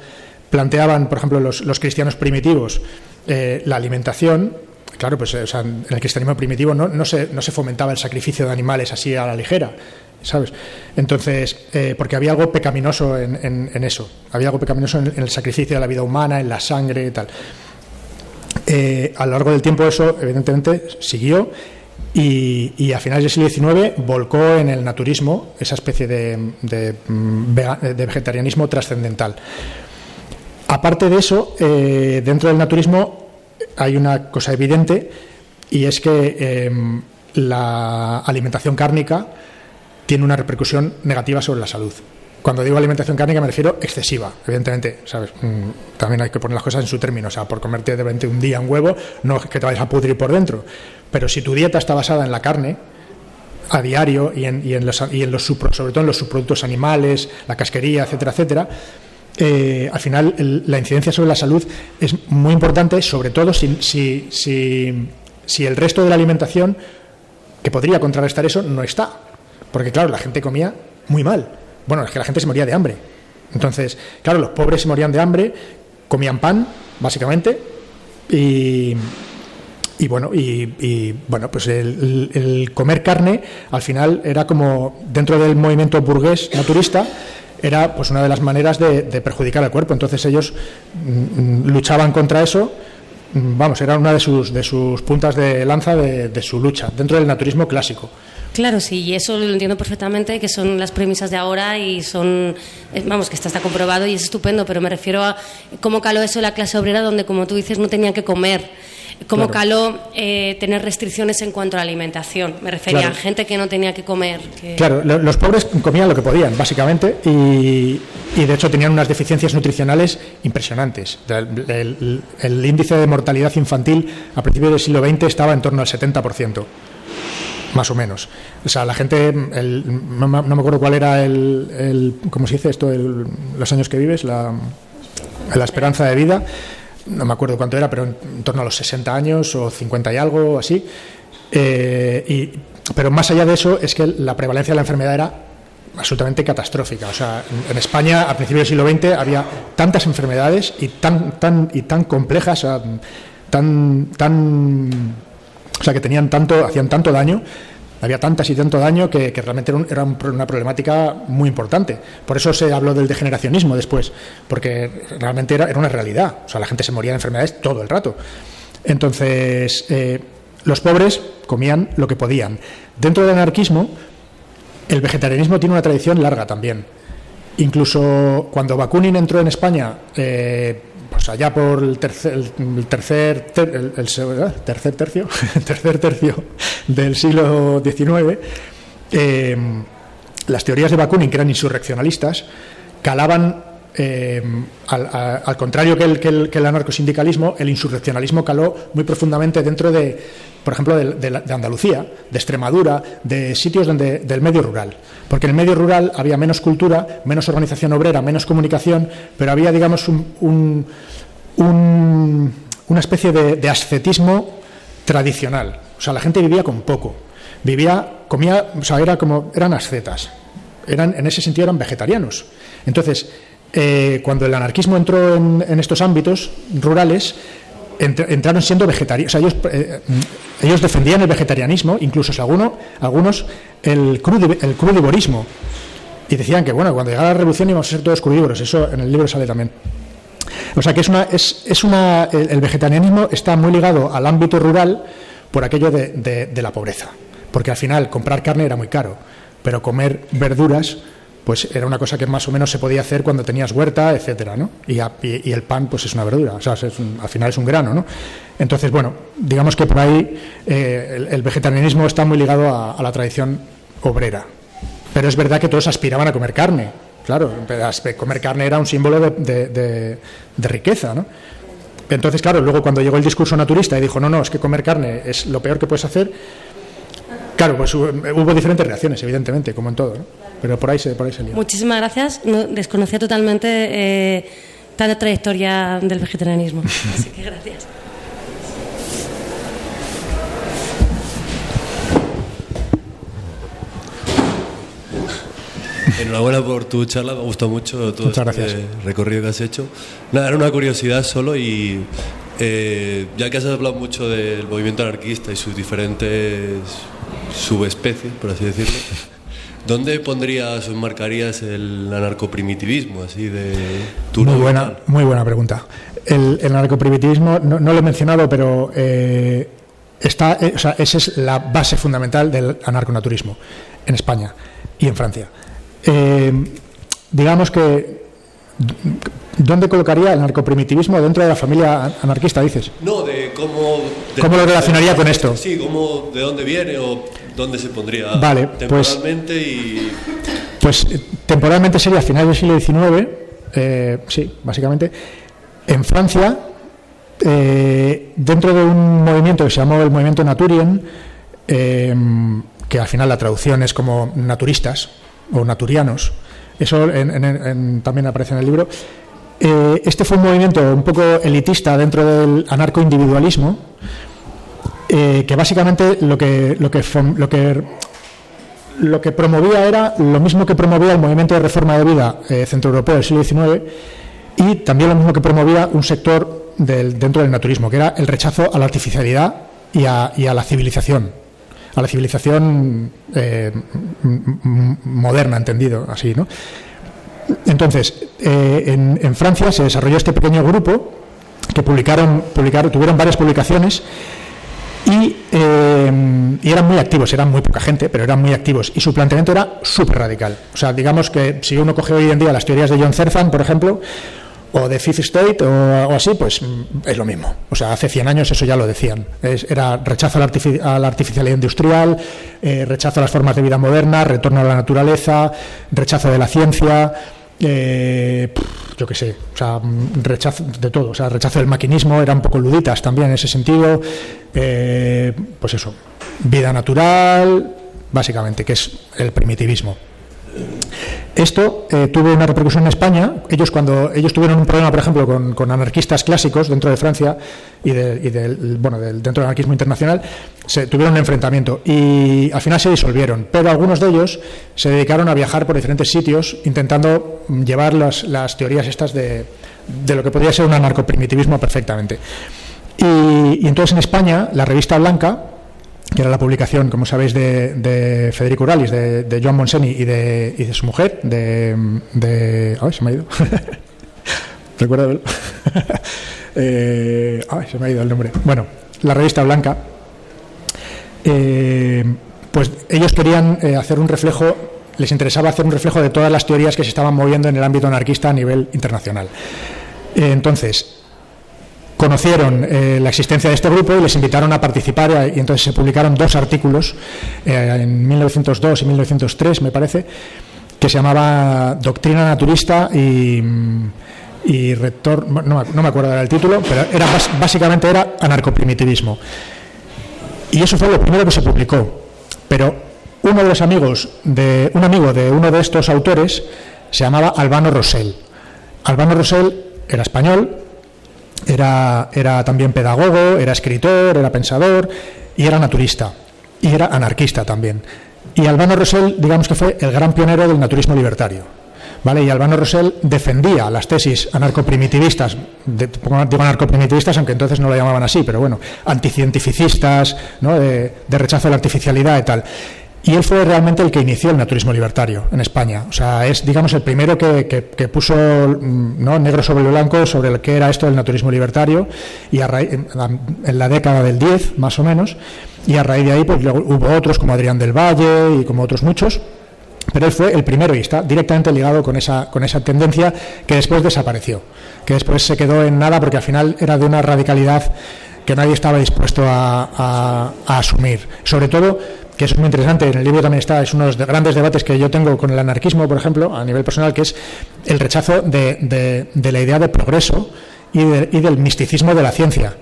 planteaban, por ejemplo, los, los cristianos primitivos eh, la alimentación, claro, pues en el cristianismo primitivo no, no, se, no se fomentaba el sacrificio de animales así a la ligera. ¿Sabes? Entonces, eh, porque había algo pecaminoso en, en, eso, había algo pecaminoso en, el sacrificio de la vida humana, en la sangre y tal. Eh, a lo largo del tiempo eso, evidentemente, siguió y, y, a finales del siglo XIX volcó en el naturismo, esa especie de, de, de vegetarianismo trascendental. Aparte de eso, eh, dentro del naturismo hay una cosa evidente y es que eh, la alimentación cárnica tiene una repercusión negativa sobre la salud. Cuando digo alimentación cárnica me refiero excesiva, evidentemente, ¿sabes? Mm, también hay que poner las cosas en su término, o sea, por comerte de repente un día un huevo, no es que te vayas a pudrir por dentro, pero si tu dieta está basada en la carne, a diario y en, y en, los, y en los sobre todo en los subproductos animales, la casquería, etcétera, etcétera, eh, al final el, la incidencia sobre la salud es muy importante, sobre todo si, si, el resto de la alimentación que podría contrarrestar eso no está. Porque claro, la gente comía muy mal. Bueno, es que la gente se moría de hambre. Entonces, claro, los pobres se morían de hambre, comían pan, básicamente, y, bueno, y, y, bueno, pues el, el, comer carne al final era como dentro del movimiento burgués naturista era pues una de las maneras de, de perjudicar al cuerpo. Entonces ellos mm, luchaban contra eso. Vamos, era una de sus, de sus puntas de lanza de, su lucha dentro del naturismo clásico. Claro, sí, y eso lo entiendo perfectamente, que son las premisas de ahora y son, vamos, que está, está comprobado y es estupendo, pero me refiero a cómo caló eso la clase obrera donde, como tú dices, no tenían que comer. Cómo claro. caló eh, tener restricciones en cuanto a la alimentación. Me refería claro. a gente que no tenía que comer. Que... Claro, los pobres comían lo que podían, básicamente, y, y de hecho tenían unas deficiencias nutricionales impresionantes. El, el, el índice de mortalidad infantil a principios del siglo XX estaba en torno al 70% más o menos. O sea, la gente, el, no, no, me acuerdo cuál era el, el ¿cómo se dice esto? El, los años que vives, la, la, esperanza de vida, no me acuerdo cuánto era, pero en, torno a los 60 años o 50 y algo, así. Eh, y, pero más allá de eso, es que la prevalencia de la enfermedad era absolutamente catastrófica. O sea, en, España, a principios del siglo XX, había tantas enfermedades y tan, tan, y tan complejas, tan, tan o sea, que tenían tanto, hacían tanto daño, había tantas y tanto daño que, realmente era, un, era, una problemática muy importante. Por eso se habló del degeneracionismo después, porque realmente era, era una realidad. O sea, la gente se moría de enfermedades todo el rato. Entonces, eh, los pobres comían lo que podían. Dentro del anarquismo, el vegetarianismo tiene una tradición larga también. Incluso cuando Bakunin entró en España, eh, pues allá por el tercer, el tercer, ter, el, tercer tercio, tercer tercio del siglo XIX, eh, las teorías de Bakunin, que eran insurreccionalistas, calaban eh, al, contrario que el, que, el, que el, anarcosindicalismo, el insurreccionalismo caló muy profundamente dentro de, por ejemplo, de, de, de, Andalucía, de Extremadura, de sitios donde, del medio rural. Porque en el medio rural había menos cultura, menos organización obrera, menos comunicación, pero había, digamos, un, un, un, una especie de, ascetismo tradicional. O sea, la gente vivía con poco. Vivía, comía, o sea, era como, eran ascetas. Eran, en ese sentido eran vegetarianos. Entonces, eh, cuando el anarquismo entró en, estos ámbitos rurales, entr entraron siendo vegetarianos. O sea, ellos, eh, ellos, defendían el vegetarianismo, incluso alguno, algunos el, crud el crudivorismo. Y decían que, bueno, cuando llegara la revolución íbamos a ser todos crudívoros. Eso en el libro sale también. O sea, que es una, es, es una, el, vegetarianismo está muy ligado al ámbito rural por aquello de la pobreza. Porque al final comprar carne era muy caro, pero comer verduras pues era una cosa que más o menos se podía hacer cuando tenías huerta, etcétera, ¿no? Y, el pan, pues es una verdura, o sea, al final es un grano, ¿no? Entonces, bueno, digamos que por ahí eh, el, vegetarianismo está muy ligado a, la tradición obrera. Pero es verdad que todos aspiraban a comer carne, claro, comer carne era un símbolo de, de riqueza, ¿no? Entonces, claro, luego cuando llegó el discurso naturista y dijo, no, no, es que comer carne es lo peor que puedes hacer, Claro, pues hubo diferentes reacciones, evidentemente, como en todo, ¿no? pero por ahí se, por ahí se Muchísimas gracias. No, desconocía totalmente eh, tal trayectoria del vegetarianismo. Así que gracias. Enhorabuena por tu charla, me ha gustado mucho todo Muchas este gracias. recorrido que has hecho. Nada, era una curiosidad solo y eh, ya que has hablado mucho del movimiento anarquista y sus diferentes subespecies, por así decirlo, ¿dónde pondrías o enmarcarías el anarcoprimitivismo, así de Muy buena, muy buena pregunta. El, el anarcoprimitivismo, no, no lo he mencionado, pero eh, está, eh, o sea, esa es la base fundamental del anarconaturismo en España y en Francia. Eh, digamos que, ¿dónde colocaría el anarcoprimitivismo dentro de la familia anarquista, dices? No, de cómo... de- ¿Cómo lo relacionaría con esto? Sí, cómo, de dónde viene o dónde se pondría Vale, pues- temporalmente y... Pues eh, temporalmente sería a finales del siglo XIX, eh, sí, básicamente. En Francia, eh, dentro de un movimiento que se llamó el movimiento Naturien, eh, que al final la traducción es como naturistas o naturianos, eso en- en- también aparece en el libro. Eh, este fue un movimiento un poco elitista dentro del anarcoindividualismo, eh, que básicamente lo que, lo que, lo que promovía era lo mismo que promovía el movimiento de reforma de vida eh, centroeuropeo del siglo XIX y también lo mismo que promovía un sector del- dentro del naturismo, que era el rechazo a la artificialidad y a la civilización, a la civilización eh, moderna, entendido así, ¿no? Entonces, eh, en, Francia se desarrolló este pequeño grupo que publicaron, publicaron tuvieron varias publicaciones y, eh, y eran muy activos, eran muy poca gente, pero eran muy activos. Y su planteamiento era súper radical. O sea, digamos que si uno coge hoy en día las teorías de John Zerzan, por ejemplo, o de Fifth State o, así, pues mm, es lo mismo. O sea, hace 100 años eso ya lo decían. Era rechazo a la, artificialidad industrial, eh, rechazo a las formas de vida modernas, retorno a la naturaleza, rechazo de la ciencia, eh, yo qué sé, o sea, mm, rechazo de todo, o sea, rechazo del maquinismo, eran un poco luditas también en ese sentido, eh, pues eso, vida natural, básicamente, que es el primitivismo. Esto eh, tuvo una repercusión en España. Ellos cuando ellos tuvieron un problema, por ejemplo, con, anarquistas clásicos dentro de Francia y, de- y del bueno del- dentro del anarquismo internacional, se tuvieron un enfrentamiento y al final se disolvieron. Pero algunos de ellos se dedicaron a viajar por diferentes sitios intentando llevar las, las teorías estas de, de lo que podría ser un anarcoprimitivismo perfectamente. Y entonces en España la revista Blanca que era la publicación, como sabéis, de, de Federico Uralis, de, de Joan Monseni y de, y de su mujer, de... de ay, se me ha ido. Recuerda. Eh, ay, se me ha ido el nombre. Bueno, la revista Blanca. eh, pues ellos querían eh, hacer un reflejo, les interesaba hacer un reflejo de todas las teorías que se estaban moviendo en el ámbito anarquista a nivel internacional. Eh, entonces, conocieron eh, la existencia de este grupo y les invitaron a participar eh, y entonces se publicaron dos artículos eh, en 1902 y 1903 me parece que se llamaba Doctrina Naturista y, Rector, no, no me acuerdo del título, pero era básicamente era anarcoprimitivismo. Y eso fue lo primero que se publicó. Pero uno de los amigos de un amigo de uno de estos autores se llamaba Albano Rosell. Albano Rosell era español, era, era también pedagogo, era escritor, era pensador y era naturista. Y era anarquista también. Y Albano Rosell, digamos que fue el gran pionero del naturismo libertario. ¿Vale? Y Albano Rosell defendía las tesis anarcoprimitivistas, de- digo anarcoprimitivistas, aunque entonces no lo llamaban así, pero bueno, anticientificistas, ¿no? de, de rechazo a la artificialidad y tal. Y él fue realmente el que inició el naturismo libertario en España. O sea, es, digamos, el primero que, que- puso mm, ¿no? negro sobre blanco sobre el que era esto del naturismo libertario, y a en, la, década del 10, más o menos, y a raíz de ahí pues, hubo otros como Adrián del Valle y como otros muchos, pero él fue el primero y está directamente ligado con esa, con esa tendencia que después desapareció, que después se quedó en nada porque al final era de una radicalidad que nadie estaba dispuesto a- a asumir. Sobre todo, que es muy interesante, en el libro también está, es uno de los de- grandes debates que yo tengo con el anarquismo, por ejemplo, a nivel personal, que es el rechazo de, de- de la idea de progreso y, de- y del misticismo de la ciencia.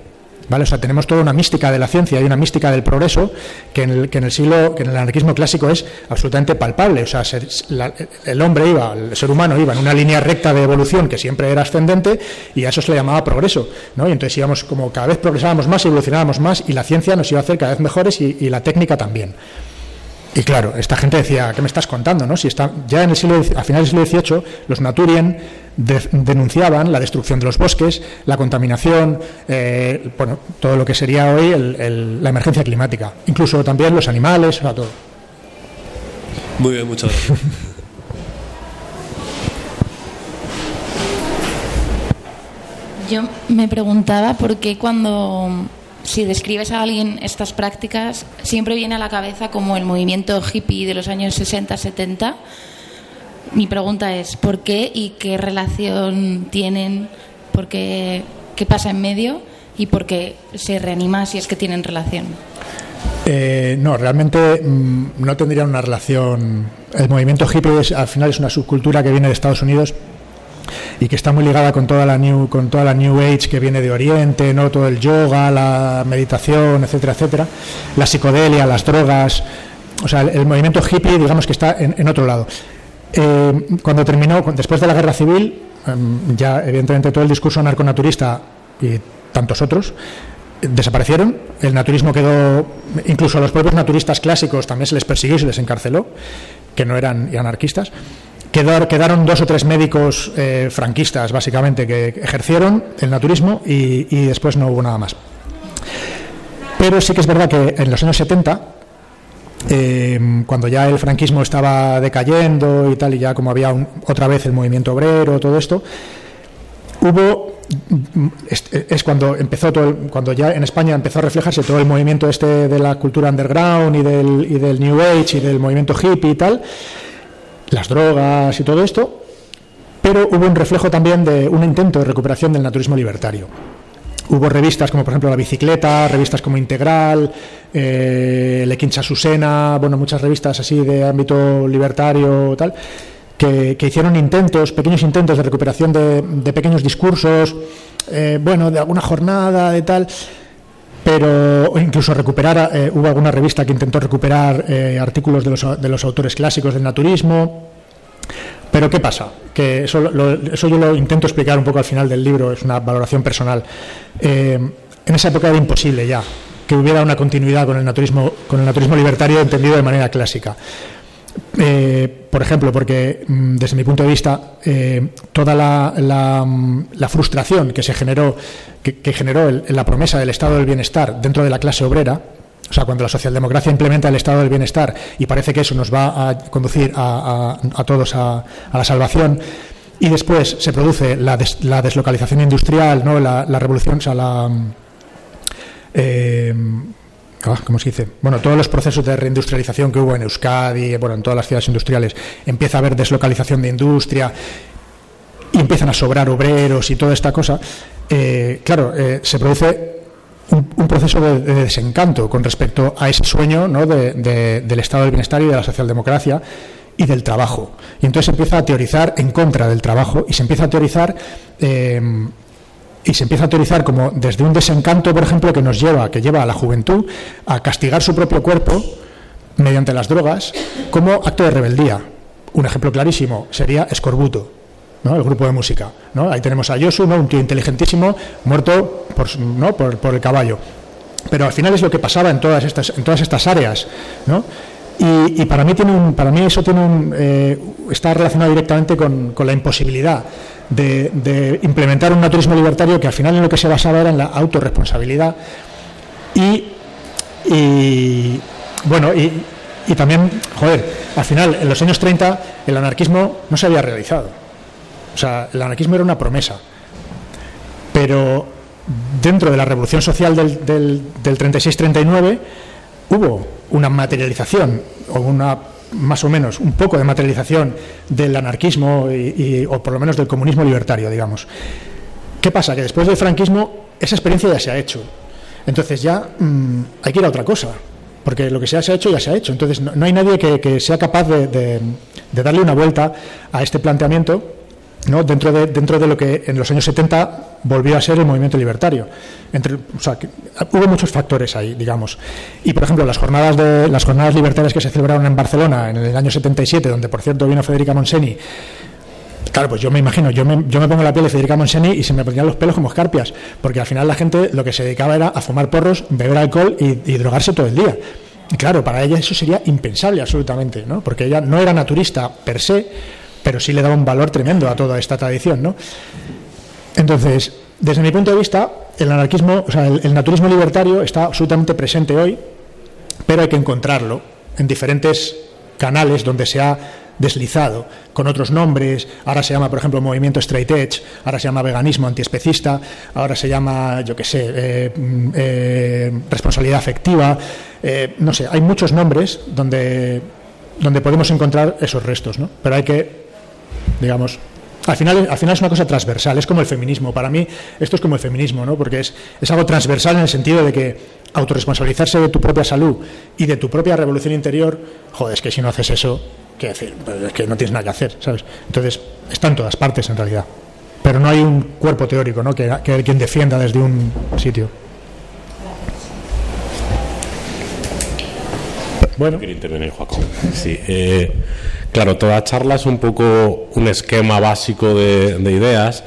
¿Vale? O sea, tenemos toda una mística de la ciencia y una mística del progreso que en el, que en el siglo, que en el anarquismo clásico es absolutamente palpable. O sea, el hombre iba, el ser humano iba en una línea recta de evolución que siempre era ascendente y a eso se le llamaba progreso. ¿no? Y entonces íbamos como cada vez progresábamos más, evolucionábamos más y la ciencia nos iba a hacer cada vez mejores y, y la técnica también. Y claro, esta gente decía, ¿qué me estás contando? No? Si está, ya en el siglo, a finales del siglo XVIII, los Naturien de- denunciaban la destrucción de los bosques, la contaminación, eh, bueno, todo lo que sería hoy el- el- la emergencia climática, incluso también los animales, o sea, todo. Muy bien, muchas gracias. Yo me preguntaba por qué cuando, si describes a alguien estas prácticas, siempre viene a la cabeza como el movimiento hippie de los años 60-70. Mi pregunta es, ¿por qué y qué relación tienen? ¿Por qué, ¿Qué pasa en medio? ¿Y por qué se reanima si es que tienen relación? Eh, no, realmente mm, no tendrían una relación. El movimiento hippie es- al final es una subcultura que viene de Estados Unidos y que está muy ligada con toda la new con toda la new age que viene de Oriente, no todo el yoga, la meditación, etcétera, etcétera, la psicodelia, las drogas, o sea, el, movimiento hippie, digamos que está en otro lado. Eh, cuando terminó, después de la guerra civil, em, ya evidentemente todo el discurso narconaturista y tantos otros eh, desaparecieron. El naturismo quedó, incluso a los propios naturistas clásicos también se les persiguió y se les encarceló, que no eran anarquistas. Quedar- quedaron dos o tres médicos eh, franquistas, básicamente, que ejercieron el naturismo y después no hubo nada más. Pero sí que es verdad que en los años 70, eh, cuando ya el franquismo estaba decayendo y tal, y ya como había un- otra vez el movimiento obrero, todo esto, hubo es, es cuando empezó todo el- cuando ya en España empezó a reflejarse todo el movimiento este de la cultura underground y del, y del New Age y del movimiento hippie y tal, las drogas y todo esto, pero hubo un reflejo también de un intento de recuperación del naturismo libertario. Hubo revistas como por ejemplo La Bicicleta, revistas como Integral, eh, Le Quincha Susena, bueno, muchas revistas así de ámbito libertario tal, que, hicieron intentos, pequeños intentos de recuperación de, pequeños discursos, eh, bueno, de alguna jornada, de tal, pero incluso recuperar, eh, hubo alguna revista que intentó recuperar artículos de los, de los autores clásicos del naturismo. Pero ¿qué pasa? Que eso, lo- yo lo intento explicar un poco al final del libro, es una valoración personal. Eh, en esa época era imposible ya que hubiera una continuidad con el naturismo, con el libertario entendido de manera clásica. Eh, por ejemplo, porque mm, desde mi punto de vista, eh, toda mm, la frustración que se generó, que, generó la promesa del estado del bienestar dentro de la clase obrera, o sea, cuando la socialdemocracia implementa el estado del bienestar y parece que eso nos va a conducir a, a- a todos a, a la salvación, y después se produce la, la deslocalización industrial, no, la, la revolución, o sea, la eh, ah, ¿cómo se dice? Bueno, todos los procesos de reindustrialización que hubo en Euskadi, bueno, en todas las ciudades industriales, empieza a haber deslocalización de industria y empiezan a sobrar obreros y toda esta cosa. eh, claro, eh, se produce un, proceso de, de desencanto con respecto a ese sueño ¿no? de- de- del estado del bienestar y de la socialdemocracia y del trabajo. Y entonces se empieza a teorizar en contra del trabajo y se empieza a teorizar eh, y se empieza a teorizar como desde un desencanto, por ejemplo, que nos lleva, que lleva a la juventud a castigar su propio cuerpo mediante las drogas como acto de rebeldía. Un ejemplo clarísimo sería Escorbuto, ¿no? el grupo de música. ¿no? Ahí tenemos a Yosu, un tío inteligentísimo, muerto por, el caballo. Pero al final es lo que pasaba en todas estas, en todas estas áreas. Y, para mí eso tiene un, eh, está relacionado directamente con, la imposibilidad de, implementar un naturismo libertario que al final en lo que se basaba era en la autorresponsabilidad y, y bueno y, y también joder al final en los años 30 el anarquismo no se había realizado o sea el anarquismo era una promesa pero dentro de la revolución social del, del, del 36-39 hubo una materialización o una más o menos un poco de materialización del anarquismo y, o por lo menos del comunismo libertario, digamos. ¿Qué pasa? Que después del franquismo esa experiencia ya se ha hecho. Entonces ya mm, hay que ir a otra cosa, porque lo que ya se ha hecho ya se ha hecho. Entonces no, hay nadie que, sea capaz de darle una vuelta a este planteamiento ¿no? dentro, de, dentro de lo que en los años 70 volvió a ser el movimiento libertario. Que hubo muchos factores ahí, digamos. Y, por ejemplo, las jornadas, libertarias que se celebraron en Barcelona en el año 77, donde, por cierto, vino Federica Monseni, Claro, pues yo me imagino, yo me, yo me pongo la piel de Federica Monseni y se me ponían los pelos como escarpias, porque al final la gente lo que se dedicaba era a fumar porros, beber alcohol y, y drogarse todo el día. Y claro, para ella eso sería impensable absolutamente, ¿no? porque ella no era naturista per se, pero sí le daba un valor tremendo a toda esta tradición, ¿no? Entonces, desde mi punto de vista, el anarquismo, o sea, el, naturismo libertario está absolutamente presente hoy, pero hay que encontrarlo en diferentes canales donde se ha deslizado con otros nombres. Ahora se llama, por ejemplo, movimiento straight edge, ahora se llama veganismo antiespecista, ahora se llama, yo qué sé, eh, mm, eh, responsabilidad afectiva. Eh, no sé, hay muchos nombres donde, donde podemos encontrar esos restos, ¿no? Pero hay que, digamos, al final, al final es una cosa transversal, es como el feminismo. Para mí esto es como el feminismo, ¿no? porque es, es algo transversal en el sentido de que autorresponsabilizarse de tu propia salud y de tu propia revolución interior, joder, es que si no haces eso, ¿qué decir? Pues es que no tienes nada que hacer, ¿sabes? Entonces, está en todas partes en realidad. Pero no hay un cuerpo teórico ¿no? que, que quien defienda desde un sitio. Bueno. intervenir, Sí, eh, Claro, toda charla es un poco un esquema básico de, ideas.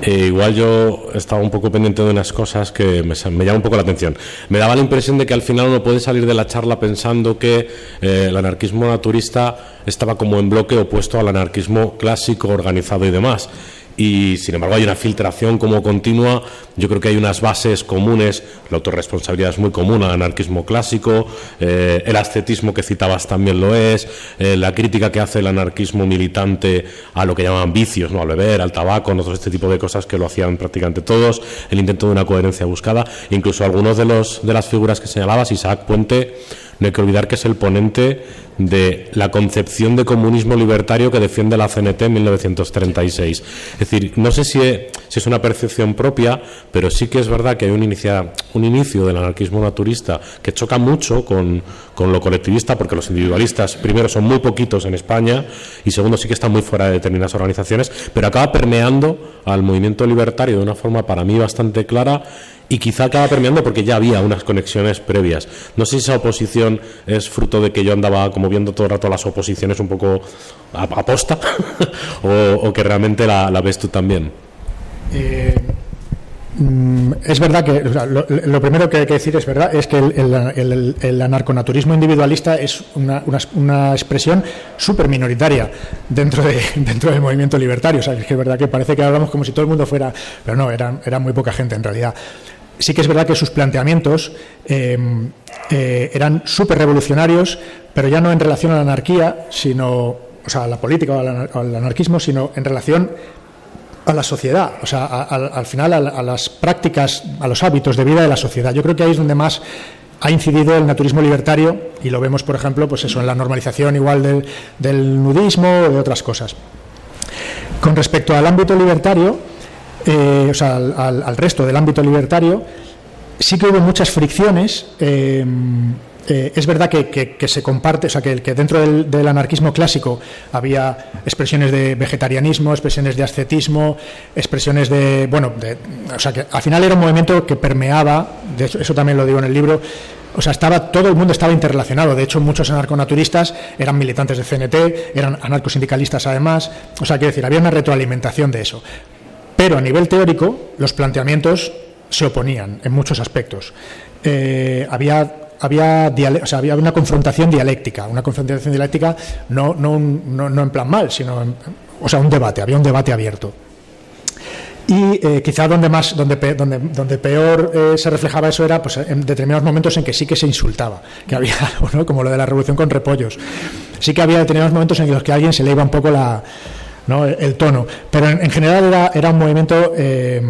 E igual yo estaba un poco pendiente de unas cosas que me, me llaman un poco la atención. Me daba la impresión de que al final uno puede salir de la charla pensando que eh, el anarquismo naturista estaba como en bloque opuesto al anarquismo clásico, organizado y demás y sin embargo hay una filtración como continua. Yo creo que hay unas bases comunes, la autorresponsabilidad es muy común al anarquismo clásico, eh, el ascetismo que citabas también lo es, eh, la crítica que hace el anarquismo militante a lo que llaman vicios, ¿no? al beber, al tabaco, a todo este tipo de cosas que lo hacían prácticamente todos, el intento de una coherencia buscada, incluso algunos de, los, de las figuras que señalabas, Isaac Puente, no hay que olvidar que es el ponente de la concepción de comunismo libertario que defiende la CNT en 1936. Es decir, no sé si es, una percepción propia, pero sí que es verdad que hay un, inicia, un inicio del anarquismo naturista que choca mucho con, con, lo colectivista, porque los individualistas, primero, son muy poquitos en España y segundo, sí que están muy fuera de determinadas organizaciones, pero acaba permeando al movimiento libertario de una forma para mí bastante clara y quizá acaba permeando porque ya había unas conexiones previas. No sé si esa oposición es fruto de que yo andaba como viendo todo el rato las oposiciones un poco aposta o, que realmente la, ves tú también. Eh, es verdad que lo, primero que hay que decir es verdad es que el, anarconaturismo individualista es una, expresión súper minoritaria dentro de, dentro del movimiento libertario. O es que es verdad que parece que hablamos como si todo el mundo fuera, pero no, era, era muy poca gente en realidad sí que es verdad que sus planteamientos eh, eh, eran súper revolucionarios, pero ya no en relación a la anarquía, sino, o sea, a la política o al, anarquismo, sino en relación a la sociedad, o sea, al final a, las prácticas, a los hábitos de vida de la sociedad. Yo creo que ahí es donde más ha incidido el naturismo libertario y lo vemos, por ejemplo, pues eso, en la normalización igual del, nudismo o de otras cosas. Con respecto al ámbito libertario, eh, o sea, al, resto del ámbito libertario, sí que hubo muchas fricciones. Eh, eh, es verdad que, se comparte, o sea, que, dentro del, anarquismo clásico había expresiones de vegetarianismo, expresiones de ascetismo, expresiones de. Bueno, o sea, que al final era un movimiento que permeaba, de eso también lo digo en el libro, o sea, estaba, todo el mundo estaba interrelacionado. De hecho, muchos anarconaturistas eran militantes de CNT, eran anarcosindicalistas además. O sea, quiero decir, había una retroalimentación de eso. Pero a nivel teórico, los planteamientos se oponían en muchos aspectos. Eh, había había, había una confrontación dialéctica, una confrontación dialéctica no, no, no, en plan mal, sino o sea, un debate, había un debate abierto. Y eh, quizá donde más, donde, donde, donde peor eh, se reflejaba eso era pues, en determinados momentos en que sí que se insultaba, que había algo, como lo de la revolución con repollos. Sí que había determinados momentos en los que a alguien se le iba un poco la, el, tono. Pero en, general era, era, un movimiento eh,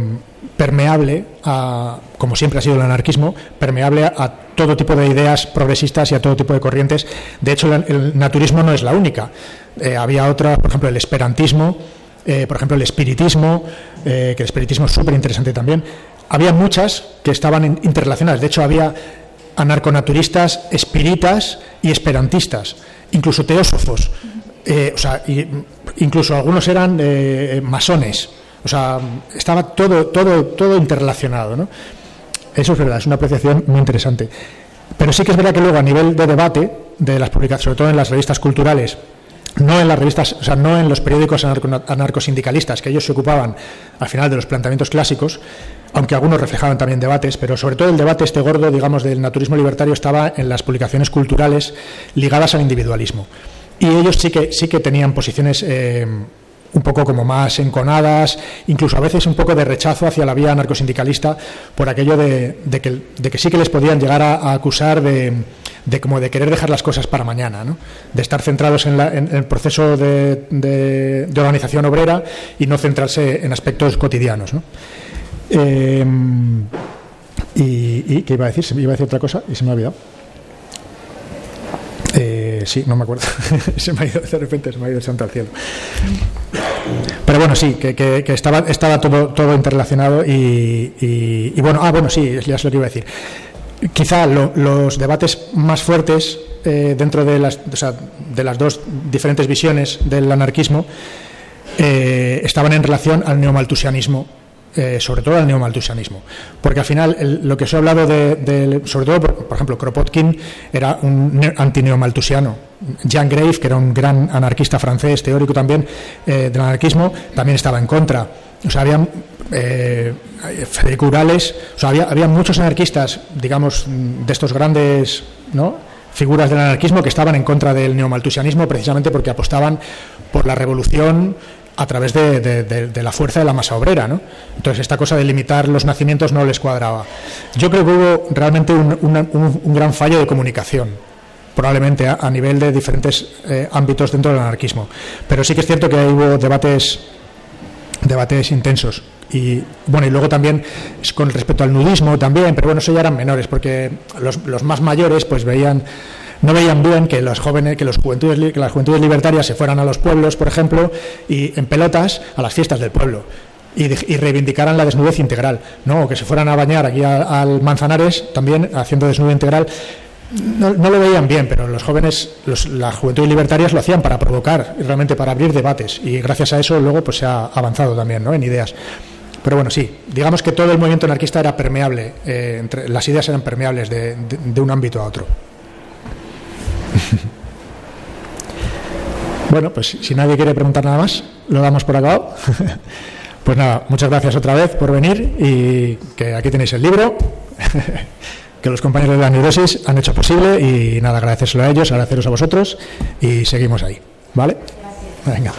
permeable, a, como siempre ha sido el anarquismo, permeable a todo tipo de ideas progresistas y a todo tipo de corrientes. De hecho, el, naturismo no es la única. Eh, había otras, por ejemplo, el esperantismo, eh, por ejemplo, el espiritismo, que el espiritismo es súper interesante también. Había muchas que estaban interrelacionadas. De hecho, había anarconaturistas, espiritas y esperantistas, incluso teósofos. Eh, o sea, incluso algunos eran eh, masones, o sea, estaba todo, todo, todo interrelacionado, ¿no? Eso es verdad, es una apreciación muy interesante. Pero sí que es verdad que luego a nivel de debate de las publicaciones, sobre todo en las revistas culturales, no en las revistas, o sea, no en los periódicos anarcosindicalistas, que ellos se ocupaban al final de los planteamientos clásicos, aunque algunos reflejaban también debates, pero sobre todo el debate este gordo, digamos, del naturismo libertario estaba en las publicaciones culturales ligadas al individualismo. y ellos sí que, sí que tenían posiciones eh, un poco como más enconadas, incluso a veces un poco de rechazo hacia la vía anarcosindicalista por aquello de, que, de que, sí que les podían llegar a, acusar de, de, como de querer dejar las cosas para mañana, ¿no? de estar centrados en, el proceso de, organización obrera y no centrarse en aspectos cotidianos. ¿no? Eh, y, ¿qué iba a decir? Iba a decir otra cosa y se me ha olvidado. Eh, sí, no me acuerdo. se me ha ido, de repente se me ha ido el santo al cielo. Pero bueno, sí, que, estaba, estaba todo, todo interrelacionado y, bueno, ah, bueno, sí, ya es lo que iba a decir. Quizá los debates más fuertes eh, dentro de las, de las dos diferentes visiones del anarquismo eh, estaban en relación al neomaltusianismo eh, sobre todo al neomaltusianismo. Porque al final, lo que os he hablado de, sobre todo, por, ejemplo, Kropotkin era un antineomaltusiano. Jean Grave, que era un gran anarquista francés, teórico también eh, del anarquismo, también estaba en contra. O sea, había eh, Federico Urales, o sea, había, había muchos anarquistas, digamos, de estos grandes ¿no? figuras del anarquismo que estaban en contra del neomaltusianismo precisamente porque apostaban por la revolución a través de, la fuerza de la masa obrera. ¿no? Entonces, esta cosa de limitar los nacimientos no les cuadraba. Yo creo que hubo realmente un, gran fallo de comunicación, probablemente a, nivel de diferentes eh, ámbitos dentro del anarquismo. Pero sí que es cierto que hubo debates, debates intensos. Y bueno, y luego también con respecto al nudismo también, pero bueno, eso ya eran menores, porque los, los más mayores pues veían no veían bien que los jóvenes, que los juventudes, que las juventudes libertarias se fueran a los pueblos, por ejemplo, y en pelotas a las fiestas del pueblo. Y, reivindicaran la desnudez integral, ¿no? O que se fueran a bañar aquí al Manzanares también haciendo desnudez integral. No, lo veían bien, pero los jóvenes, las juventudes libertarias lo hacían para provocar, realmente para abrir debates. Y gracias a eso luego pues se ha avanzado también ¿no? en ideas. Pero bueno, sí, digamos que todo el movimiento anarquista era permeable, eh, entre, las ideas eran permeables de un ámbito a otro. bueno, pues si nadie quiere preguntar nada más, lo damos por acabado. pues nada, muchas gracias otra vez por venir y que aquí tenéis el libro. que los compañeros de la neurosis han hecho posible y nada, agradecérselo a ellos, agradeceros a vosotros y seguimos ahí. ¿Vale? Venga.